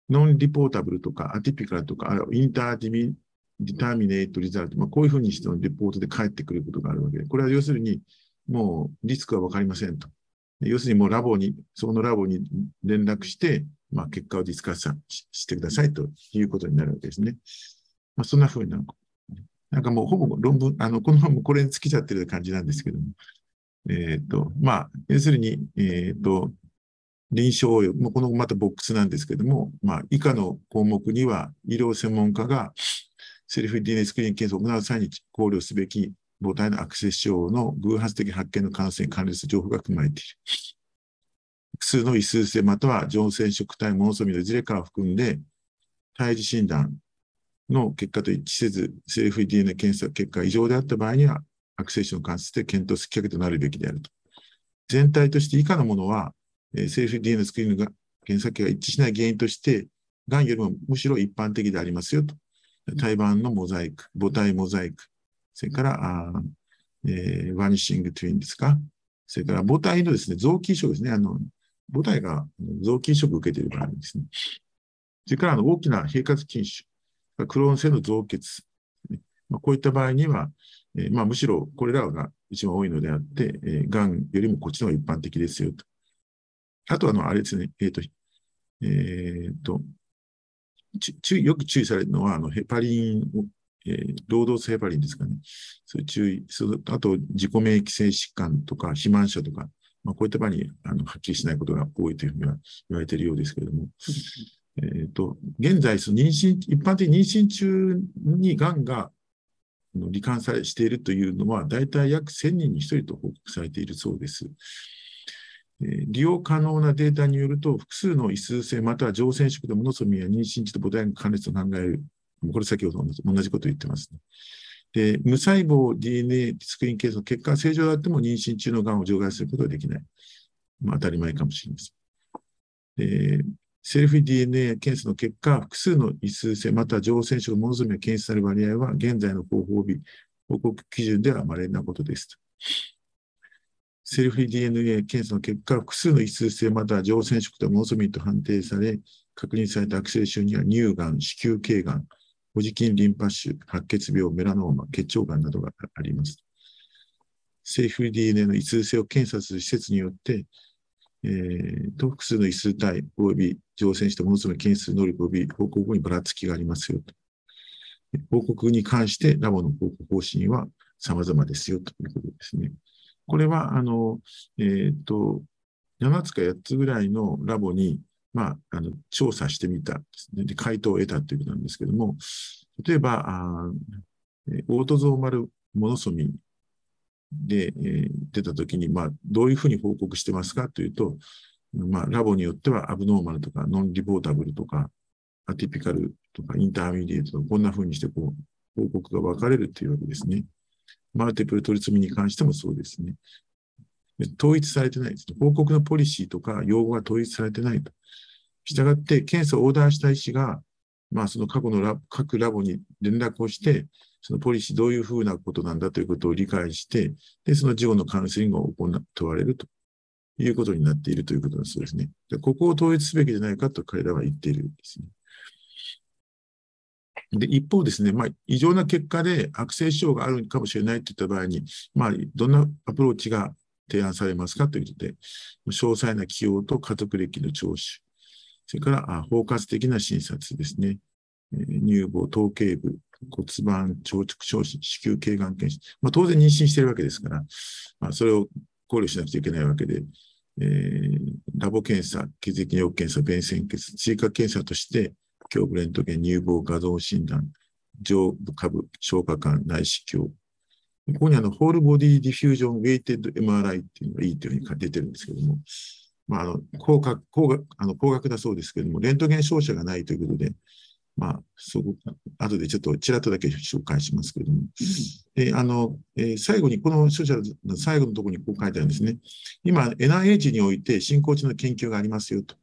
ノンリポータブルとかアティピカルとか、インターディミディターミネートリザルト、まあ、こういうふうにしてのレポートで返ってくることがあるわけで、これは要するに、もうリスクはわかりませんと。要するにもうラボに、そこのラボに連絡して、まあ、結果をディスカッションしてくださいということになるわけですね。まあ、そんなふうになるなんかもうほぼ論文、あの、この本もこれに尽きちゃってる感じなんですけども。えっ、ー、と、まあ、要するに、えっ、ー、と、臨床応用、このまたボックスなんですけども、まあ、以下の項目には、医療専門家がセルフ DNA スクリーン検査を行う際に考慮すべき母体のアクセス症の偶発的発見の感染に関連する情報が含まれている。複数の異数性または常染色体モノソミのいずれかを含んで、胎児診断の結果と一致せず、セルフ DNA 検査結果が異常であった場合には、アクセス症の関節で検討すきっかけとなるべきであると。全体として以下のものは、えー、セルフ DNA スクリーニング検査結果が一致しない原因として、がんよりもむしろ一般的でありますよと。胎盤のモザイク、母体モザイク、それから、あえー、ワニッシングトゥインですか。それから母体のですね、臓器移植ですね。あの、母体が臓器移植を受けている場合ですね。それからあの大きな閉活筋腫、クローン性の増血、ねまあ、こういった場合には、えーまあ、むしろこれらが一番多いのであって、えー、がんよりもこっちの方が一般的ですよと。あとあの、あれですね、えっ、ー、と、えっ、ー、と、注意よく注意されるのは、あのヘパリンをえー、労働性ヘパリンですかね。そういう注意、そあと自己免疫性疾患とか、肥満者とか、まあ、こういった場合にあのはっきりしないことが多いというふうには言われているようですけれども、えーと、現在その妊娠、一般的に妊娠中にがんが罹患されしているというのは、大体約1000人に1人と報告されているそうです。利用可能なデータによると、複数の異数性または常染色でモノソミや妊娠値と母体の関連と考える。これ先ほど同じことを言ってますね。で、無細胞 DNA スクリーンケースの結果が正常であっても妊娠中のがんを除外することはできない。まあ、当たり前かもしれません。で、セルフ DNA 検査の結果、複数の異数性、または常染色のモノソミが検出される割合は、現在の方法日、報告基準では稀なことです。セルフ DNA 検査の結果、複数の異数性または常染色とモノソミと判定され、確認された悪性腫には乳がん、子宮頸がん、保持筋リンパ腫、白血病、メラノーマ、結腸がんなどがあります。セルフ DNA の異数性を検査する施設によって、えー、と複数の異数体及び乗船したものすごい検出能力及び報告後にばらつきがありますよと。報告に関してラボの報告方針は様々ですよということですね。これは、あの、えっ、と、7つか8つぐらいのラボに、まあ、あの調査してみたですね。で、回答を得たということなんですけども、例えば、あ autosomal monosomy で、えー、出たときに、まあ、どういうふうに報告してますか？というと、まあ、ラボによっては abnormal とか non-reportable とか、 atypical とか intermediate とか、こんなふうにしてこう、報告が分かれるというわけですね。マルティプル取り積みに関してもそうですね。統一されてないです、ね。報告のポリシーとか用語が統一されてないと。したがって、検査をオーダーした医師が、まあ、その過去のラ各ラボに連絡をして、そのポリシーどういうふうなことなんだということを理解して、で、その事後のカウンセリングを行問われるということになっているということだそうですね。でここを統一すべきじゃないかと彼らは言っているんですね。で、一方ですね、まあ、異常な結果で悪性症があるかもしれないといった場合に、まあ、どんなアプローチが提案されますかということで、詳細な起用と家族歴の聴取、それから包括的な診察ですね、乳房、頭頸部、骨盤、腸直症子宮頸がん検診、まあ、当然妊娠しているわけですから、まあ、それを考慮しなくちゃいけないわけで、えー、ラボ検査、血液尿検査、便潜血、追加検査として、胸部レントゲン、乳房画像診断、上部下部、消化管、内視鏡。ここにあの、 whole body diffusion weighted MRI っていうのがいいというふうに出てるんですけども、まあ、あの、高額、高額、あの、高額だそうですけども、レントゲン照射がないということで、まあ、そこ、後でちょっとちらっとだけ紹介しますけども。えあの、え、最後に、この著者の最後のところにこう書いてあるんですね。今、NIH において進行中の研究がありますよと。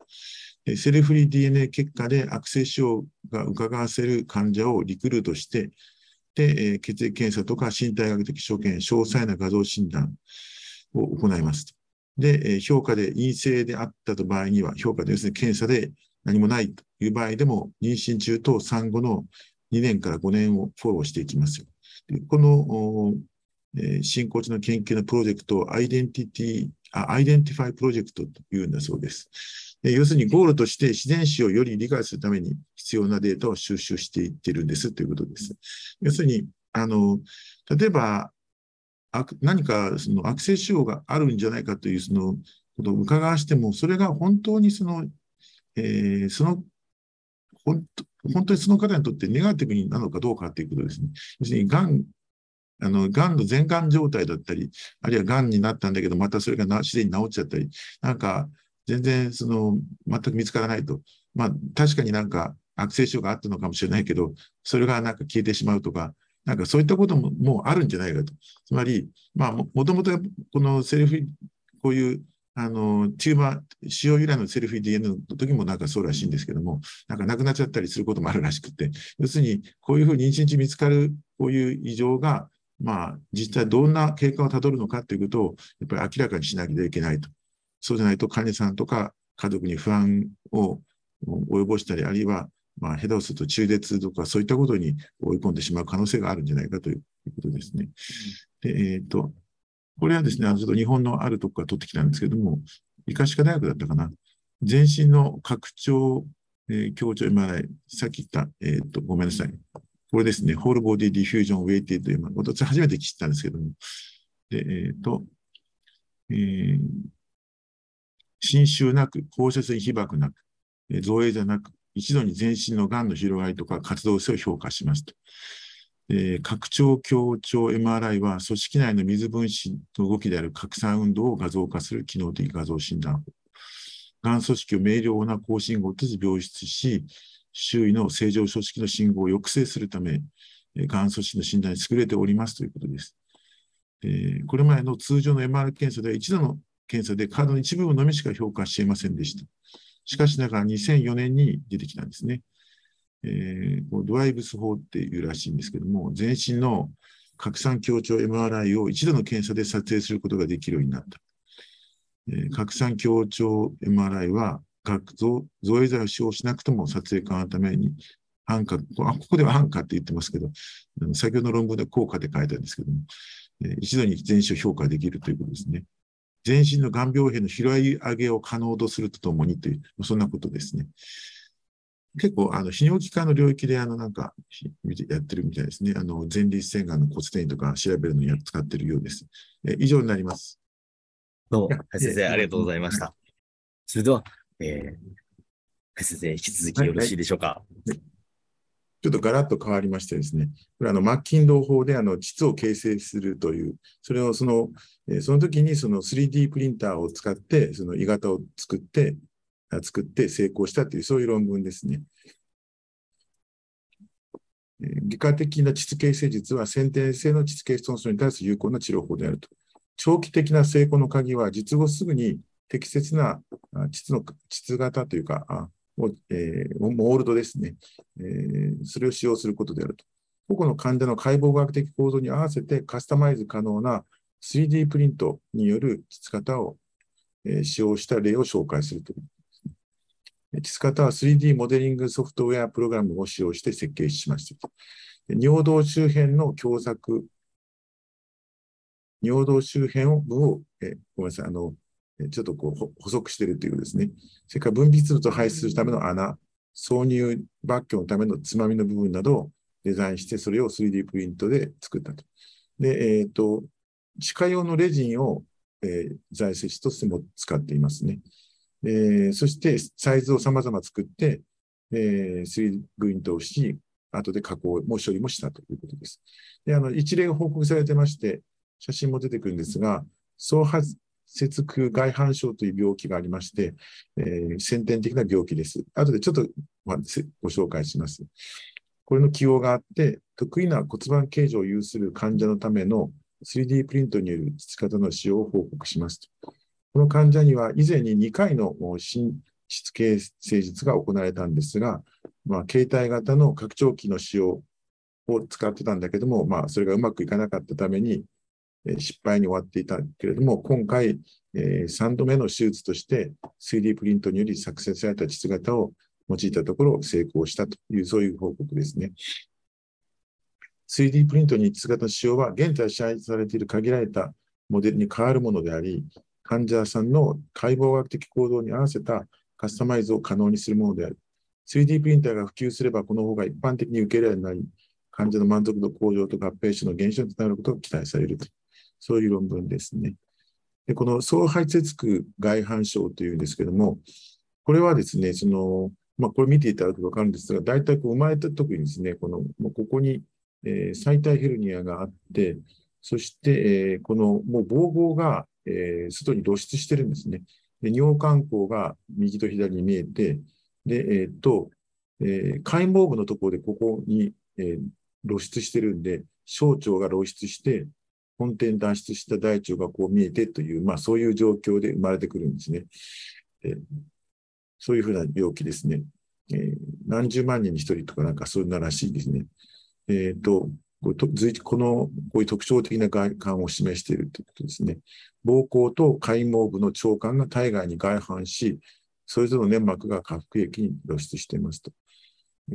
cell-free DNA 結果で悪性症が伺わせる患者をリクルートして、で、血液検査とか身体学的所見、詳細な画像診断を行います。で、評価で陰性であったと場合には、評価で要するに検査で何もないという場合でも、妊娠中と産後の2年から5年をフォローしていきますよ。でこの、え、進行中の研究のプロジェクトを identity、あ IDENTIFY project というんだそうです。要するにゴールとして自然史をより理解するために必要なデータを収集していってるんですということです。要するに、あの、例えば、何かその悪性腫瘍があるんじゃないかというそのことを伺わしても、それが本当にその、えー、その本当、本当にその方にとってネガティブになのかどうかということですね。要するに、がん、あの、がんの全がん状態だったり、あるいはがんになったんだけど、またそれが自然に治っちゃったり、なんか、全然その全く見つからないと。まあ確かになんか悪性症があったのかもしれないけど、それがなんか消えてしまうとか、なんかそういったことももうあるんじゃないかと。つまり、まあもともとこのセルフ、こういうあの、チューマー、使用由来のセルフ DNA の時もなんかそうらしいんですけども、なんかなくなっちゃったりすることもあるらしくて、要するに、こういうふうに妊娠中見つかるこういう異常が、まあ、実際どんな経過をたどるのかということを、やっぱり明らかにしなきゃいけないと。そうじゃないと患者さんとか家族に不安を及ぼしたり、あるいは、まあ、下手をすると中絶とかそういったことに追い込んでしまう可能性があるんじゃないかということですね。で、えっ、ー、と、これはですね、ちょっと日本のあるとこから取ってきたんですけども、医科歯科大学だったかな。全身の拡張、えー、強調今、さっき言った、えっ、ー、と、ごめんなさい。これですね、ホールボディディフュージョンウェイティド MRI。私初めて知ったんですけども。で、えっ、ー、と、えー、侵襲なく、放射線被曝なく、造影じゃなく、一度に全身の癌の広がりとか活動性を評価しますと。えー拡張強調 MRI は組織内の水分子の動きである拡散運動を画像化する機能的画像診断法。がん組織を明瞭な高信号とず病出し、周囲の正常組織の信号を抑制するため、えーがん組織の診断に優れておりますということです。えーこれまでの通常の MR 検査では一度の検査でカードの一部のみしか評価していませんでした。しかしながら2004年に出てきたんですね。えードライブス法っていうらしいんですけども、全身の拡散強調 MRI を一度の検査で撮影することができるようになった。えー拡散強調 MRI は、学造造影剤を使用しなくとも撮影可能なために、安価、ここでは安価って言ってますけど、先ほどの論文では効果で書いたんですけども、えー一度に全身を評価できるということですね。全身のがん病変の拾い上げを可能とするとともにという、そんなことですね。結構、あの、泌尿器科の領域で、あの、なんか、ひやってるみたいですね。あの、前立腺がんの骨転移とか調べるのにや使ってるようです。え以上になります。どうも先生、ありがとうございました。それでは、えー、林先生、引き続きよろしいでしょうか。ちょっとガラッと変わりましてですね、これあの、マッキンドー法であの、膣を形成するという、それをその、えーその時にその 3D プリンターを使って、その鋳型を作って、作って成功したという、そういう論文ですね。えー外科的な膣形成術は先天性の膣形損傷に対する有効な治療法であると。長期的な成功の鍵は、術後すぐに適切なあ膣の膣型というか、をえーモールドですね、えーそれを使用することであると。個々の患者の解剖学的構造に合わせてカスタマイズ可能な 3D プリントによる膣型を、えー使用した例を紹介するということですね。膣型は 3D モデリングソフトウェアプログラムを使用して設計しました。尿道周辺の狭窄、尿道周辺を、えーごめんなさい、あの、ちょっとこうほ補足しているというですね。それから分泌物を排出するための穴、挿入バッキョのためのつまみの部分などをデザインして、それを 3D プリントで作ったと。で、えっ、と、歯科用のレジンを、えー材質としても使っていますね。えーそして、サイズを様々作って、えー 3D プリントをし、後で加工も処理もしたということです。で、あの、一例が報告されてまして、写真も出てくるんですが、総発節空外反症という病気がありまして、えー先天的な病気です。後でちょっとご紹介します。これの起用があって、得意な骨盤形状を有する患者のための 3D プリントによる質方の使用を報告しますと。この患者には以前に2回の新質形成術が行われたんですが、まあ、携帯型の拡張器の使用を使ってたんだけども、まあ、それがうまくいかなかったために、失敗に終わっていたけれども、今回、え3度目の手術として 3D プリントにより作成された膣型を用いたところ成功したという、そういう報告ですね。3D プリントに膣型の使用は、現在支配されている限られたモデルに変わるものであり、患者さんの解剖学的行動に合わせたカスタマイズを可能にするものである。3D プリンターが普及すれば、この方が一般的に受け入れられるようになり、患者の満足度向上と合併症の減少につながることが期待されると。そういう論文ですね。で、この総排泄区外反症というんですけども、これはですね、その、まあ、これ見ていただくとわかるんですが、大体こう生まれた時にですね、この、ここに、えー最体ヘルニアがあって、そして、えーこの、もう膀胱が、えー外に露出してるんですね。で、尿管孔が右と左に見えて、で、えーっと、えー開毛部のところでここに、えー露出してるんで、小腸が露出して、本点脱出した大腸がこう見えてという、まあそういう状況で生まれてくるんですね。えそういうふうな病気ですね。えー何十万人に一人とかなんかそういうのらしいですね。えっ、と、これとこの、こういう特徴的な外観を示しているということですね。膀胱と開毛部の腸管が体外に外反し、それぞれの粘膜が下腹液に露出していますと。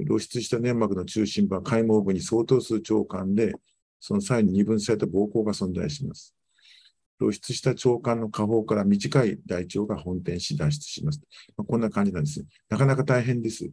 露出した粘膜の中心部は開毛部に相当する腸管で、その際に二分された膀胱が存在します。露出した腸管の下方から短い大腸が本転し脱出します。まあこんな感じなんです。なかなか大変です。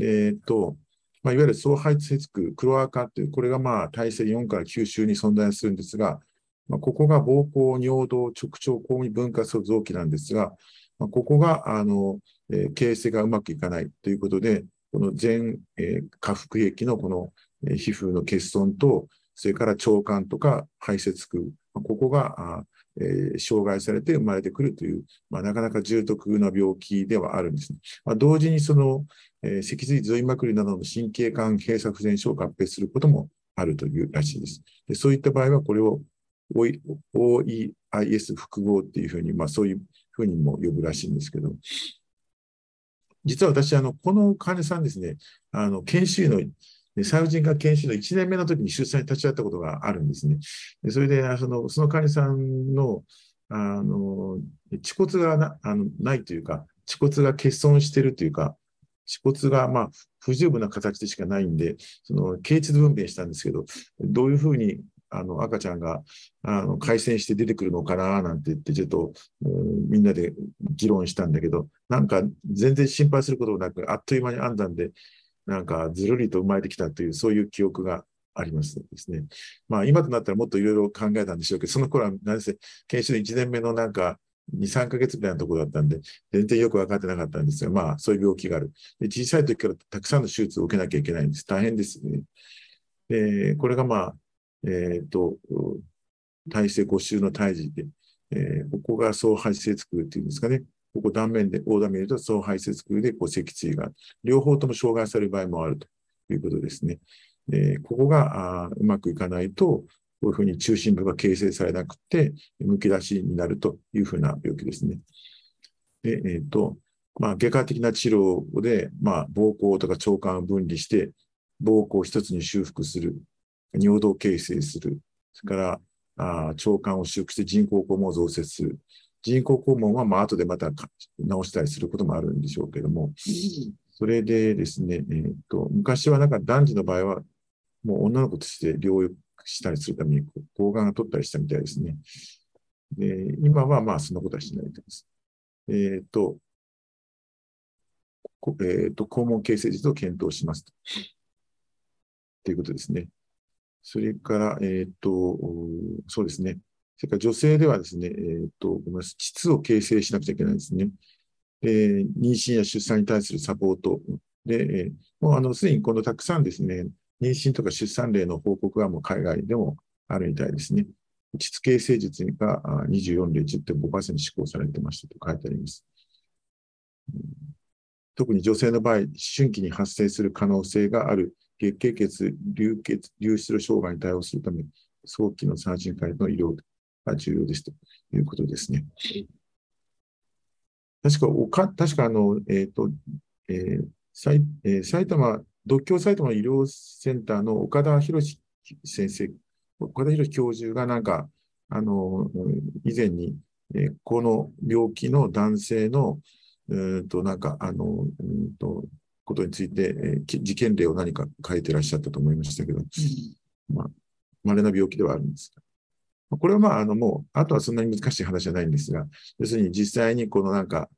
えーっと、まあ、いわゆる総排泄区、クロアカっていう、これがまあ体制4から9週に存在するんですが、まあ、ここが膀胱、尿道、直腸、肛に分割する臓器なんですが、まあ、ここが、あの、えー形成がうまくいかないということで、この全、えー下腹液のこのえー皮膚の欠損と、それから腸管とか排泄腔、まここが、えー障害されて生まれてくるという、まあ、なかなか重篤な病気ではあるんですね。まあ、同時にその、えー脊髄髄膜瘤などの神経管閉鎖不全症を合併することもあるというらしいです。でそういった場合は、これを OE OEIS 複合っていうふうに、まあ、そういうふうにも呼ぶらしいんですけど、実は私、あのこの患者さんですね、あの研修医の、ね産婦人科研修の1年目の時に出産に立ち会ったことがあるんですね。でそれで、あそのその患者さんのあの恥骨がなあのないというか、恥骨が欠損しているというか、恥骨がまあ不十分な形でしかないんで、その経腟分娩したんですけど、どういうふうにあの赤ちゃんがあの回線して出てくるのかななんて言って、ちょっと、うんみんなで議論したんだけど、なんか全然心配することもなく、あっという間に編んだんで、なんかずるりと生まれてきたという、そういう記憶がありますですね。まあ今となったらもっといろいろ考えたんでしょうけど、その頃は何せ研修の1年目のなんか2、3ヶ月ぐらいのところだったんで、全然よく分かってなかったんですが、まあそういう病気がある。で小さい時からたくさんの手術を受けなきゃいけないんです。大変ですね。で、これがまあ、えっ、と、体制5週の胎児で、えーここが総排泄腔っていうんですかね。ここ断面で、横断面見ると総排泄腔でこう脊椎が、両方とも障害される場合もあるということですね。でここがあうまくいかないと、こういうふうに中心部が形成されなくて、むき出しになるというふうな病気ですね。で、えっ、と、まあ、外科的な治療で、まあ、膀胱とか腸管を分離して、膀胱を一つに修復する、尿道形成する、それからあ腸管を修復して人工肛門を増設する。人工肛門はまあ後でまたか直したりすることもあるんでしょうけども、それでですね、えーと昔はなんか男児の場合は、もう女の子として療養したりするために抗がんが取ったりしたみたいですね。で今はまあそんなことはしないとです。えっ、と、こえーと、肛門形成術を検討しますと。ということですね。それから、えっ、と、そうですね。それから女性ではですね、えっ、と、ごめんなさい膣を形成しなくちゃいけないですね。で妊娠や出産に対するサポートで、えーもうあの、すでにこのたくさんですね、妊娠とか出産例の報告はもう海外でもあるみたいですね。膣形成術が24例10.5%施行されてましたと書いてあります。特に女性の場合、思春期に発生する可能性がある月経血流血流出路障害に対応するため、早期の産診会の医療が重要ですということですね。確か、おか確かあの、えっ、と、えー埼えー埼玉、独協埼玉医療センターの岡田博先生、岡田博教授がなんか、あの、うん以前に、えーこの病気の男性の、うーんと、なんか、あの、うーんと、ことについて、えーき事件例を何か書いてらっしゃったと思いましたけど、まあ、稀な病気ではあるんですが。これはまあ、あの、もう、あとはそんなに難しい話じゃないんですが、要するに実際にこのなんか、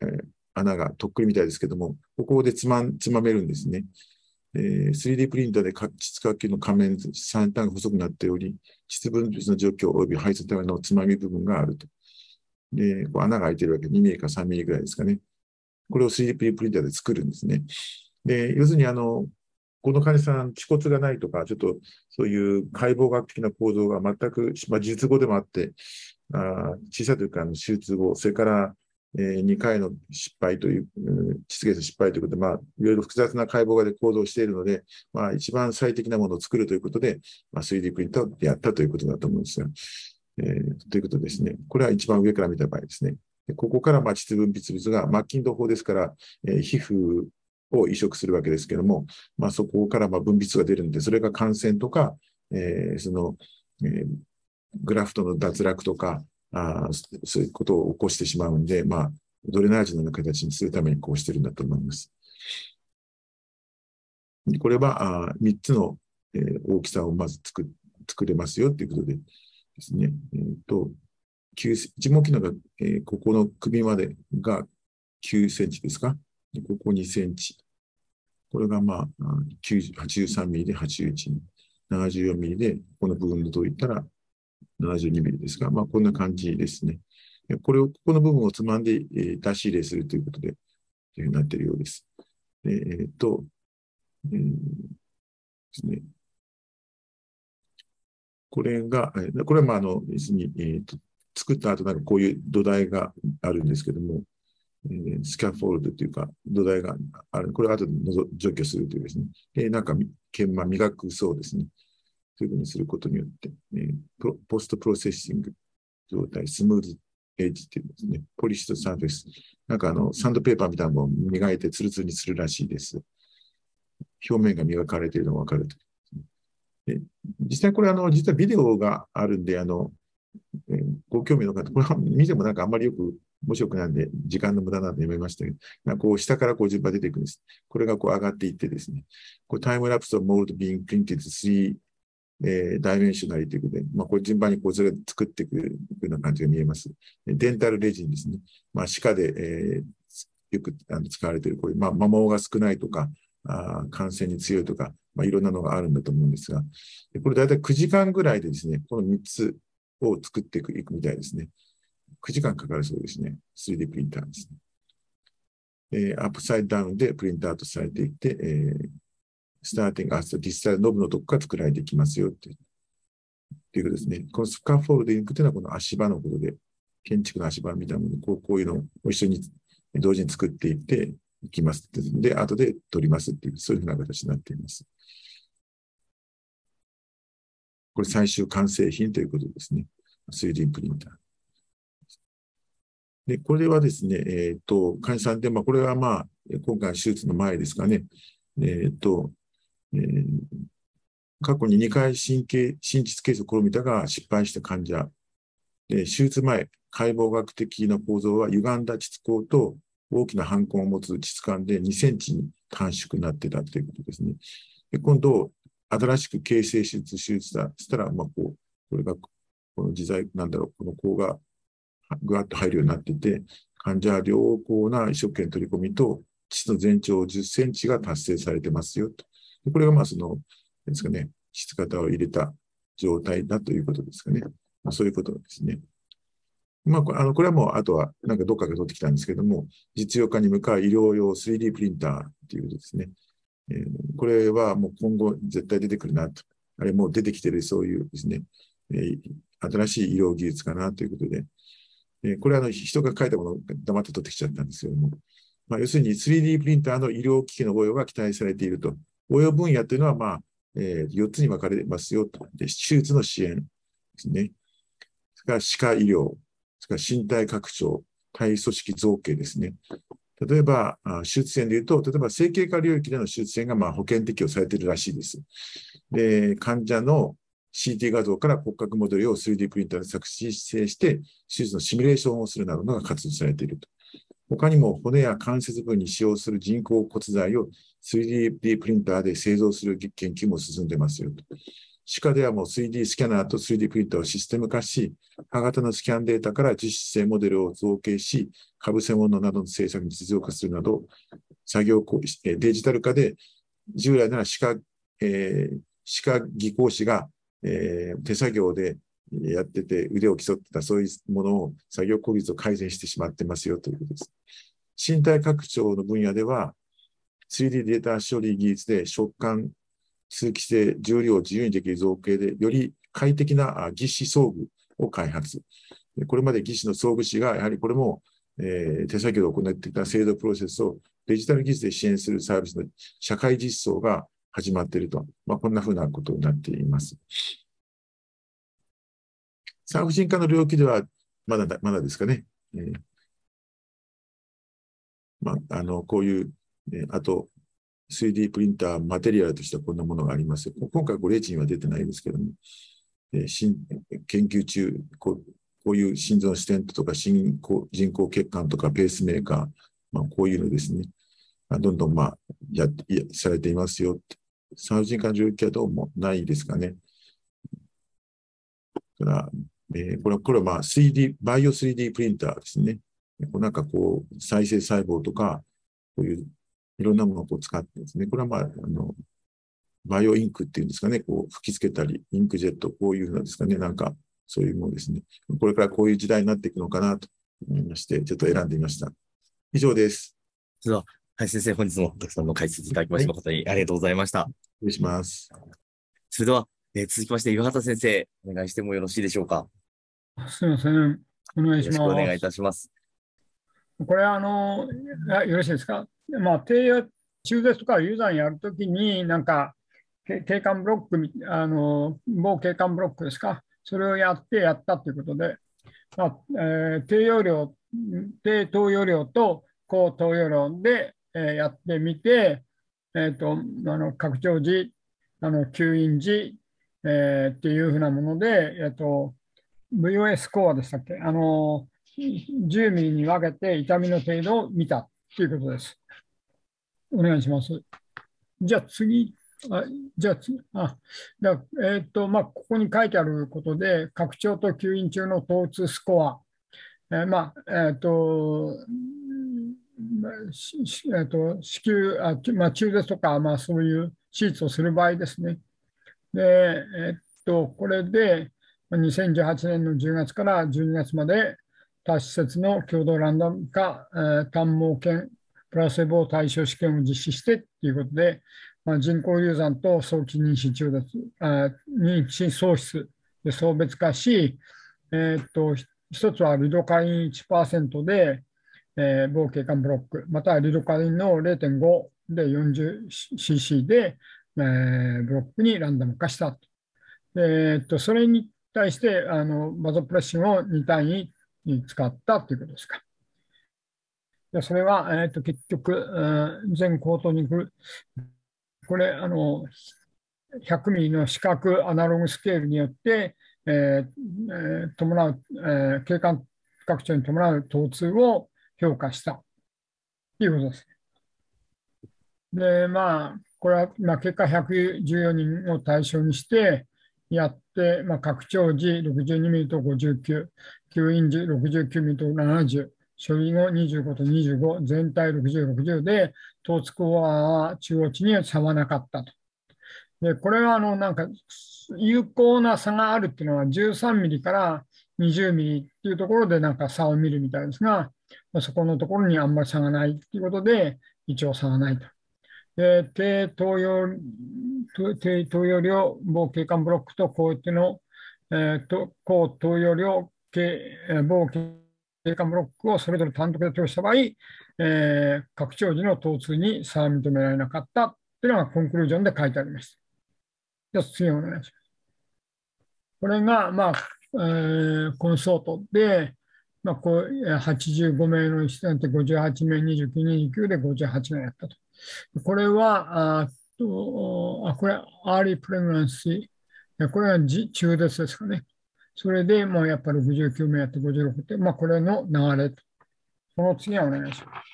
えー穴がとっくりみたいですけども、ここでつまつまめるんですね。えー 3D プリンターでか膣角球の仮面先端が細くなっており、膣分泌の状況及び排出ためのつまみ部分があると。で、こう穴が開いてるわけ、2ミリか3ミリぐらいですかね。これを 3D プリンターで作るんですね。で、要するにあの、この患者さん、恥骨がないとか、ちょっとそういう解剖学的な構造が全く、まあ、術後でもあって、あ小さい時からの手術後、それから、え2回の失敗という、うん膣血失敗ということで、まあ、いろいろ複雑な解剖学で構造しているので、まあ、一番最適なものを作るということで、まあ、3D プリンターをやったということだと思うんですが、えーということですね。これは一番上から見た場合ですね。ここからまあ膣分泌物が、マッキンド法ですから、えー皮膚を移植するわけですけども、まあ、そこからまあ分泌が出るんで、それが感染とか、えーその、えーグラフトの脱落とか、あそういうことを起こしてしまうんで、まあ、ドレナージのような形にするためにこうしてるんだと思います。これはあ3つの、えー大きさをまず作作れますよということでですね、えーと9一目機能が、えーここの首までが9センチですか？ここ2センチ。これがまあ、83ミリで81ミリ、74ミリで、この部分で解いたら72ミリですが、まあこんな感じですね。これを、ここの部分をつまんで、え出し入れするということで、というふうになっているようです。でえっ、と、えーですね。これが、これはまあ、あの、要するに、えーと、作った後なんかこういう土台があるんですけども、え、スキャフォールドというか土台がある。これを後で除去するというですね。で、なんか研磨磨くそうですね。というふうにすることによって、え、ポストプロセッシング状態、スムーズエッジっていうんですね。 polish surface。なんかあの、サンドペーパーみたいなのを磨いてツルツルにするらしいです。表面が磨かれているのがわかると。で実際これあの、実はビデオがあるんで、あの、えー、ご興味の方、これは見てもなんかあんまりよく面白くなんで、時間の無駄なんでやめましたけど、こう下からこう順番出ていくんです。これがこう上がっていってですね、これ time lapse of mold being printed 3、えー、 dimensionally ということで、まあ、これ順番にこうそれ作っていくような感じが見えます。 dental resin ですね。まあ、歯科で、えー、よくあの使われている、こういう、まあ、摩耗が少ないとか、あ感染に強いとか、まあ、いろんなのがあるんだと思うんですが、これ大体9時間ぐらいでですね、この3つを作っていくみたいですね。9時間かかるそうですね。3D プリンターですね。えー、 upside down でプリントアウトされていって、えー、スターティングアストディスタルノブのとこから作られていきますよっていうということですね。このスカフォールディングというのはこの足場のことで、建築の足場みたいなものこうこういうのを一緒に同時に作っていっていきますで、後で取りますっていう、そういうふうな形になっています。これ最終完成品ということですね。3D プリンター。で、これはですね、えっ、ー、と、患者さんで、まあ、これはまあ、今回手術の前ですかね、えっ、ー、と、えー、過去に2回神経、心実ケースを試みたが失敗した患者、で手術前、解剖学的な構造は歪んだ膣口と大きな反根を持つ膣管で2センチに短縮になってたということですね。で今度、新しく形成手術、手術だしたら、まあ、こう、これが、この自在、なんだろう、この甲がぐわっと入るようになってて、患者は良好な移植圏取り込みと、膣の全長10センチが達成されてますよと。これがまあその、ですかね、質型を入れた状態だということですかね。まあ、そういうことですね。まあ、あのこれはもう、あとは、なんかどっかが取ってきたんですけども、実用化に向かう医療用 3D プリンターということですね。えー、これはもう今後絶対出てくるなと。あれもう出てきてるそういうですね、えー、新しい医療技術かなということで、えこれはあの人が書いたものを黙って取ってきちゃったんですけども、まあ、要するに 3D プリンターの医療機器の応用が期待されていると。応用分野というのは、まあえー、4つに分かれますよと。で手術の支援ですね。それから歯科医療、それから身体拡張、体組織造形ですね。例えば、手術線でいうと、例えば整形科領域での手術線がまあ保険適用されているらしいです。で、患者の CT 画像から骨格モデルを 3D プリンターで作成して、手術のシミュレーションをするなどが活用されていると。他にも骨や関節部に使用する人工骨材を 3D プリンターで製造する研究も進んでますよと。歯科ではもう 3D スキャナーと 3D プリンターをシステム化し、歯型のスキャンデータから実質性モデルを造形し、かぶせ物などの製作に実用化するなど、作業デジタル化で従来なら歯科、えー、歯科技工士がえー、手作業でやってて腕を競ってたそういうものを作業効率を改善してしまってますよということです。身体拡張の分野では 3D データ処理技術で食感、通気性、重量を自由にできる造形でより快適な義肢装具を開発。これまで義肢の装具士がやはりこれも、えー、手作業で行っていた制度プロセスをデジタル技術で支援するサービスの社会実装が始まっていると、まあ、こんなふうなことになっています。産婦人科の領域ではまだまだですかね。えーまあ、あのこういう、えー、あと 3D プリンターマテリアルとしてはこんなものがあります。今回これレジンは出てないですけども、えー、研究中こう、こういう心臓のステントとか人工人工血管とかペースメーカー、まあ、こういうのですね、どんどんまあややされていますよって産婦人科の状況はどうもないですかね。から、えー、これは、これはまあ 3D、バイオ 3D プリンターですね。こうなんかこう、再生細胞とか、こういういろんなものをこう使ってですね、これはまあ、あの、バイオインクっていうんですかね、こう吹き付けたり、インクジェット、こういうふうなですかね、なんかそういうものですね。これからこういう時代になっていくのかなと思いまして、ちょっと選んでみました。以上です。では、はい、先生、本日もたくさんの解説いただきまして、誠にありがとうございました。お願いします。それでは、えー続きまして、岩畑先生、お願いしてもよろしいでしょうか？すみません。お願いしよろしくお願いいます。たします。これ、あの、あよろしいですか？まあ、低や中絶とかユーザーにやるときに、なんか、け景観ブロックみ、あの、某景観ブロックですか？それをやってやったということで、まあえー低容量、低投与量と高投与量で、えやってみて、えー、とあの拡張時、あの吸引時、えーっていうふうなもので、えー、と VOS スコアでしたっけ？あの10ミリに分けて痛みの程度を見たということです。お願いします。じゃあ次、あじゃあ次、あ、じゃあえっ、と、まあ、ここに書いてあることで、拡張と吸引中の疼痛スコア、えーまあ、えっ、と、えー、と子宮あ、まあ、中絶とか、まあ、そういう手術をする場合ですね。で、えっと、これで2018年の10月から12月まで多施設の共同ランダム化、えー単毛犬プラセボ対象試験を実施してということで、まあ、人工流産と早期妊娠中絶、あ妊娠喪失で送別化し、えーっと、一つはリドカリン1%で、えー、某景観ブロック、またはリドカリンの0.5で 40cc で、えーブロックにランダム化したと。えーっとそれに対してあのバゾプレッシンを2対2に使ったということですか。でそれは、えーっと結局、うん全口頭に来る、これ、あの100ミリの視覚アナログスケールによって、えーえー伴う、えー景観拡張に伴う疼痛を評価したということです。で、まあ、これは、まあ、結果114人を対象にしてやって、まあ、拡張時62ミリと59、吸引時69ミリと70、処理後25と25、全体60、60で、トーツコアは中央値には差はなかったと。で、これはあのなんか有効な差があるっていうのは13ミリから20ミリっていうところでなんか差を見るみたいですが、まそこのところにあんまり差がないっていうことで、一応差がないと。で、低投与、低投与量、某景観ブロックとこういっての、えーと高投与量、景えー某景観ブロックをそれぞれ単独で投与した場合、えー拡張時の疼痛に差は認められなかったっていうのがコンクルージョンで書いてありました。じゃあ次お願いします。これが、まあ、えーコンソートで、まあ、こう85名の人なんて58名、29、29で58名やったと。これは、あとあこれ、アーリープレグランシー、これは中絶ですかね。それで、もうやっぱり69名やって56って、まあ、これの流れと。その次はお願いします。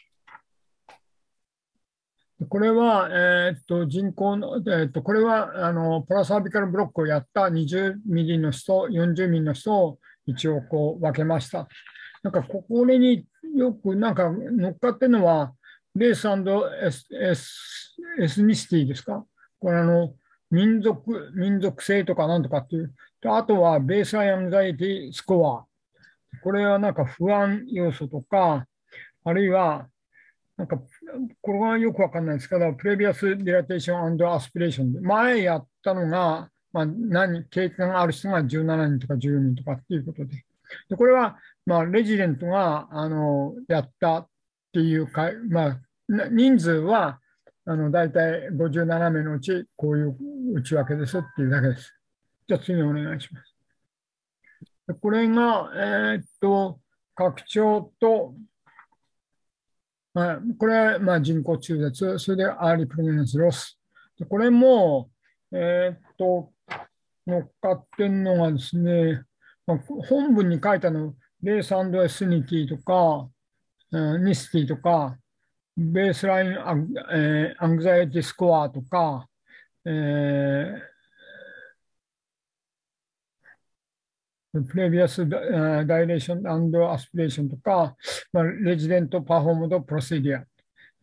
これは、えーっと人口の、えーっとこれはあのプラサービカルブロックをやった20ミリの人、40ミリの人を一応こう分けました。なんかここによくなんか乗っかってるのは、 race エスエス ethnicity ですか？これあの民族、民族性とかなんとかっていう。あとは baseline anxiety score。これはなんか不安要素とか、あるいはなんか、これはよくわかんないですけど、 previous dilatation aspiration で、前やったのが、まあ、何、経験がある人が17人とか10人とかっていうことで。でこれは、まあ、レジデントが、あの、やったっていうか、まあ、人数は、あの、大体57名のうち、こういう内訳ですっていうだけです。じゃあ次お願いします。これが、えーっと、拡張と、まあ、これはまあ人工中絶、それで early pregnancy loss。これも、えーっと、乗っかってんのがですね、まあ、本文に書いたの、 race ethnicity とか、ニスティとか、 baseline a,、えー anxiety score とか、えー previous dilation aspiration とか、まあ、 resident performed procedure。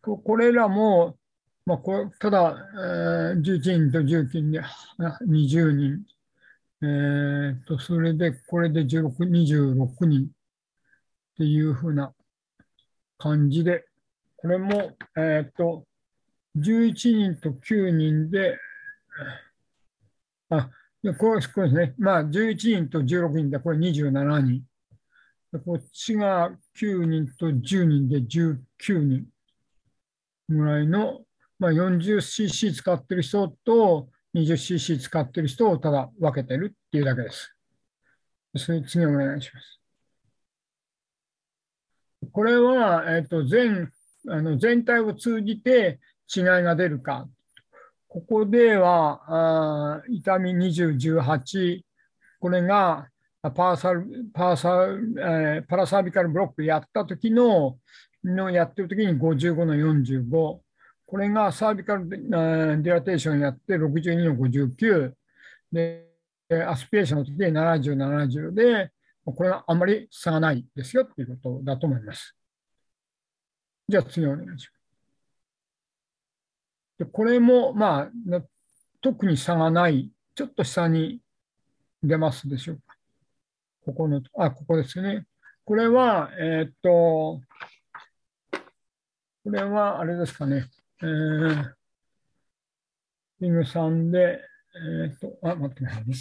これらも、まあ、こただ、えー11人と19人で20人。えー、とそれで、これで16、26人っていうふうな感じで、これも、えっ、と、11人と9人で、あ、これこれですね。まあ、11人と16人で、これ27人。こっちが9人と10人で19人ぐらいの、まあ、40cc 使ってる人と 20cc 使ってる人をただ分けてるっていうだけです。それ次お願いします。これは、えっ、ー、と全あの全体を通じて違いが出るか。ここでは、あ痛み20、18、これがパーサルパーサル、えー、パラサービカルブロックやった時ののやってる時に55の45。これがサービカルディラテーションやって62の59。で、アスピレーションの時で70、70で、これはあまり差がないですよっていうことだと思います。じゃあ次お願いします。でこれも、まあ、特に差がない、ちょっと下に出ますでしょうか。ここの、あ、ここですね。これは、えー、っと、これはあれですかね。えー、リグさんで、えー、っと、あ、待ってくださいね。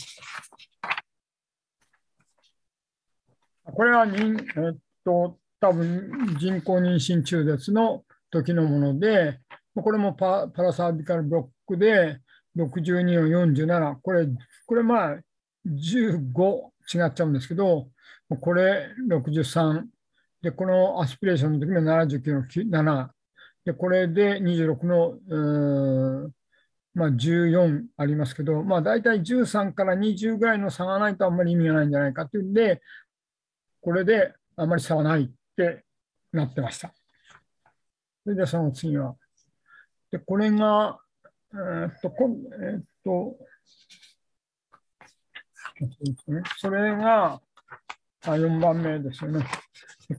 これは人、えー、っと、多分人工妊娠中絶の時のもので、これもパパラサービカルブロックで62を47、これ、これまあ15違っちゃうんですけど、これ63、で、このアスピレーションの時も79の7、で、これで26の、まあ、14ありますけど、まあ、大体13から20ぐらいの差がないとあんまり意味がないんじゃないかというんで、これであんまり差はないってなってました。それでその次は。で、これが、えー、っと、こえー、っと、それがあ4番目ですよね。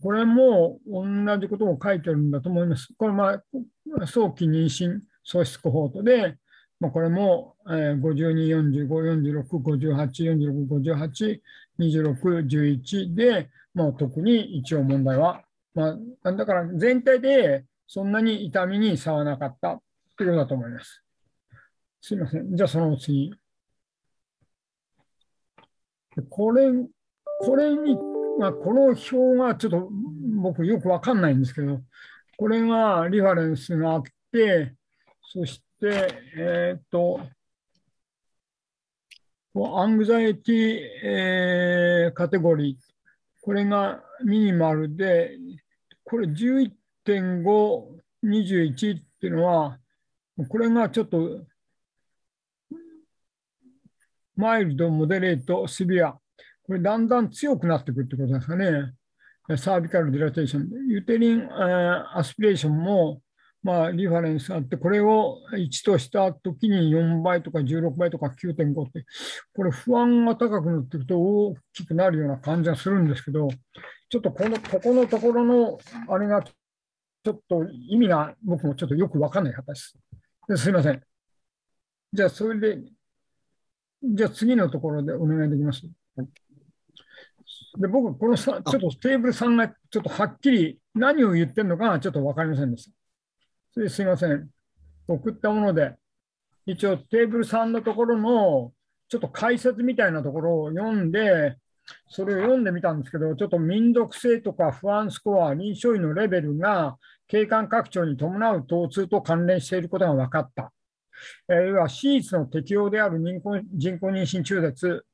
これも同じことを書いてるんだと思います。これ、まあ、早期妊娠喪失コホートで、まあ、これも、え、52、45、46、58、46、58、26、11で、まあ、特に一応問題は、まあ、だから全体でそんなに痛みに差はなかったということだと思います。すいません。じゃあその次。これ、これに、まあ、この表がちょっと僕よくわかんないんですけど、これがリファレンスがあって、そして、えっ、と、アングザイティ、えー、カテゴリー。これがミニマルで、これ11.5、21っていうのは、これがちょっとマイルド、モデレート、シビア。これだんだん強くなってくるってことですかね。サービカルディラテーション。ユテリン、えアスピレーションも、まあ、リファレンスがあって、これを1としたときに4倍とか16倍とか9.5って、これ不安が高くなっていくと大きくなるような感じがするんですけど、ちょっとこの、ここのところのあれが、ちょっと意味が僕もちょっとよくわかんない方です。すいません。じゃあ、それで、じゃあ次のところでお願いできます。はいで僕、このさちょっとテーブル3がちょっとはっきり何を言ってるのかちょっと分かりませんでした。それすいません。送ったもので、一応テーブル3のところのちょっと解説みたいなところを読んで、それを読んでみたんですけど、ちょっと民族性とか不安スコア、臨床医のレベルが景観拡張に伴う疼痛と関連していることが分かった。えー、要は、手術の適用である人工人工妊娠中絶、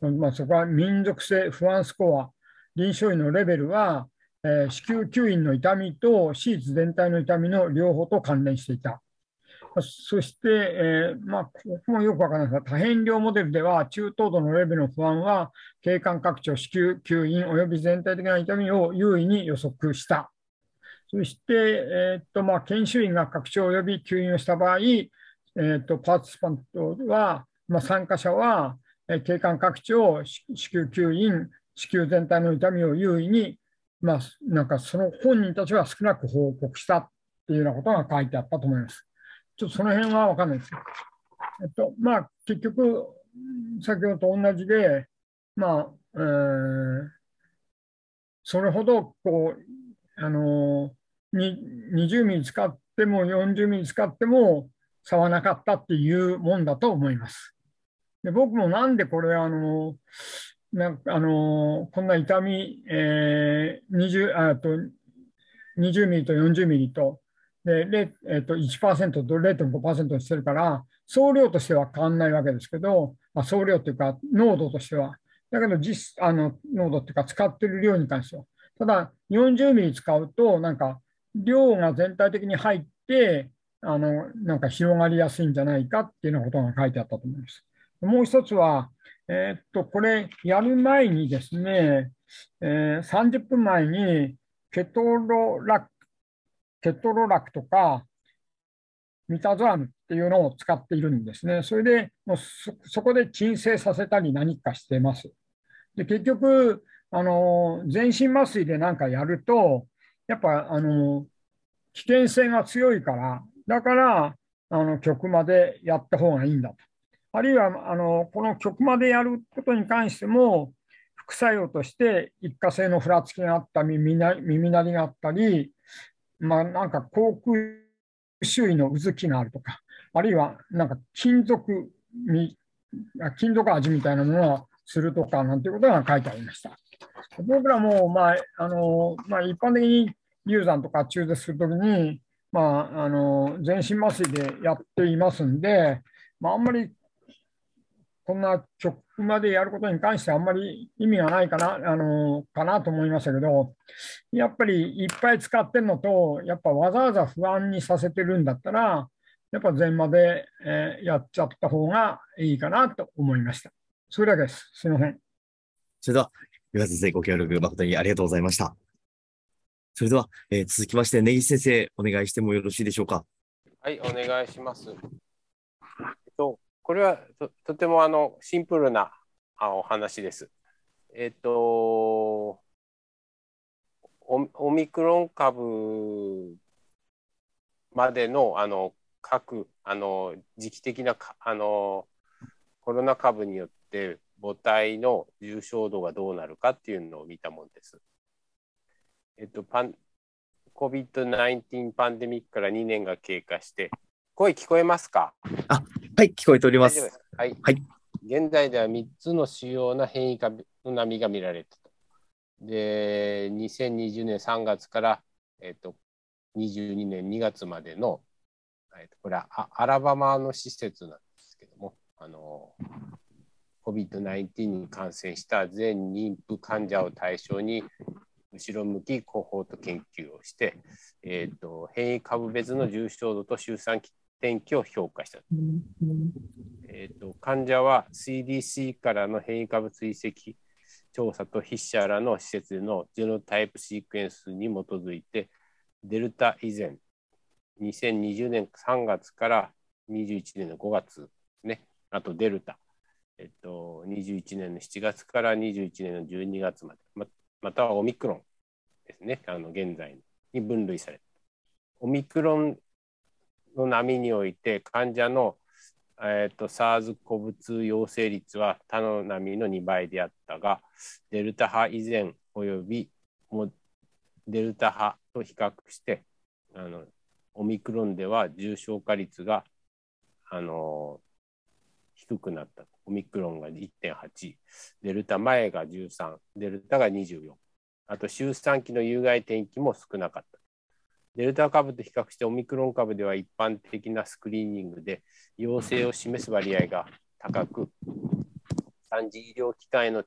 まあ、そこは民族性不安スコア、臨床医のレベルは、えー、子宮吸引の痛みと手術全体の痛みの両方と関連していた。そして、えー、まあ、ここもよくわからないですが、多変量モデルでは、中等度のレベルの不安は、経管拡張、子宮吸引及び全体的な痛みを優位に予測した。そして、えー、っとまあ、研修員が拡張及び吸引をした場合、えーと、パーティスパントは、まあ、参加者は、えー、景観拡張、子宮吸引、子宮全体の痛みを優位に、まあ、なんかその本人たちは少なく報告したっていうようなことが書いてあったと思います。ちょっとその辺は分かんないですえっと、まあ、結局、先ほどと同じで、まあ、えー、それほどこう、あの20ミリ使っても40ミリ使っても差はなかったっていうもんだと思います。で僕もなんでこれあのなんかあのこんな痛み、えー、20, あと20ミリと40ミリとで、えー、と1%と0.5%にしてるから総量としては変わらないわけですけど、まあ、総量というか濃度としてはだけど実あの濃度っていうか使ってる量に関してはただ40ミリ使うとなんか量が全体的に入ってあのなんか広がりやすいんじゃないかっていうようなことが書いてあったと思います。もう一つは、えー、っと、これやる前にですね、えー、30分前にケトロラク、ケトロラクとかミタゾアムっていうのを使っているんですね。それでもうそこで鎮静させたり何かしてます。で結局、あの全身麻酔で何かやると、やっぱあの危険性が強いから、だからあの局までやった方がいいんだと。あるいはあのこの局までやることに関しても、副作用として一過性のふらつきがあった、耳鳴りがあったり、まあ、なんか口腔周囲のうずきがあるとか、あるいはなんか金属、金属味みたいなものをするとかなんていうことが書いてありました。僕らも、まああのまあ、一般的に流産とか中絶するときに、まあ、あの全身麻酔でやっていますんで、まあ、あんまりこんな曲までやることに関してあんまり意味がないかなあのかなと思いましたけど、やっぱりいっぱい使ってるのと、やっぱわざわざ不安にさせてるんだったら、やっぱ全まで、えー、やっちゃった方がいいかなと思いました。それだけです。すみません。それでは、岩先生、ご協力誠にありがとうございました。それでは、えー、続きまして、根岸先生、お願いしてもよろしいでしょうか？はい、お願いします。えっと、これはととてもあのシンプルなあお話です。えっとオミクロン株までのあの各あの時期的なあのコロナ株によって母体の重症度がどうなるかっていうのを見たものです。えっと、パン COVID-19 パンデミックから2年が経過して、声聞こえますか？あ、はい、聞こえております。はい。はい、現在では3つの主要な変異株の波が見られたと。で、2020年3月から、えっ、と、22年2月までの、えっ、と、これはアラバマの施設なんですけども、あの、COVID-19 に感染した全妊婦患者を対象に後ろ向きコホート研究をして、えーと変異株別の重症度と周産期天気を評価した。えーと、患者は CDC からの変異株追跡調査と筆者らの施設でのジェノタイプシークエンスに基づいて、デルタ以前、2020年3月から21年の5月ね、あとデルタ、えっと、21年の7月から21年の12月まで、ままたはオミクロンですね、あの現在に分類された。オミクロンの波において患者の、えーと、SARS-CoV-2 陽性率は他の波の2倍であったが、デルタ派以前およびもデルタ派と比較して、あのオミクロンでは重症化率が、あの低くなった。オミクロンが1.8、デルタ前が13、デルタが24。あと、周産期の有害転機も少なかった。デルタ株と比較してオミクロン株では一般的なスクリーニングで陽性を示す割合が高く、3次医療機関への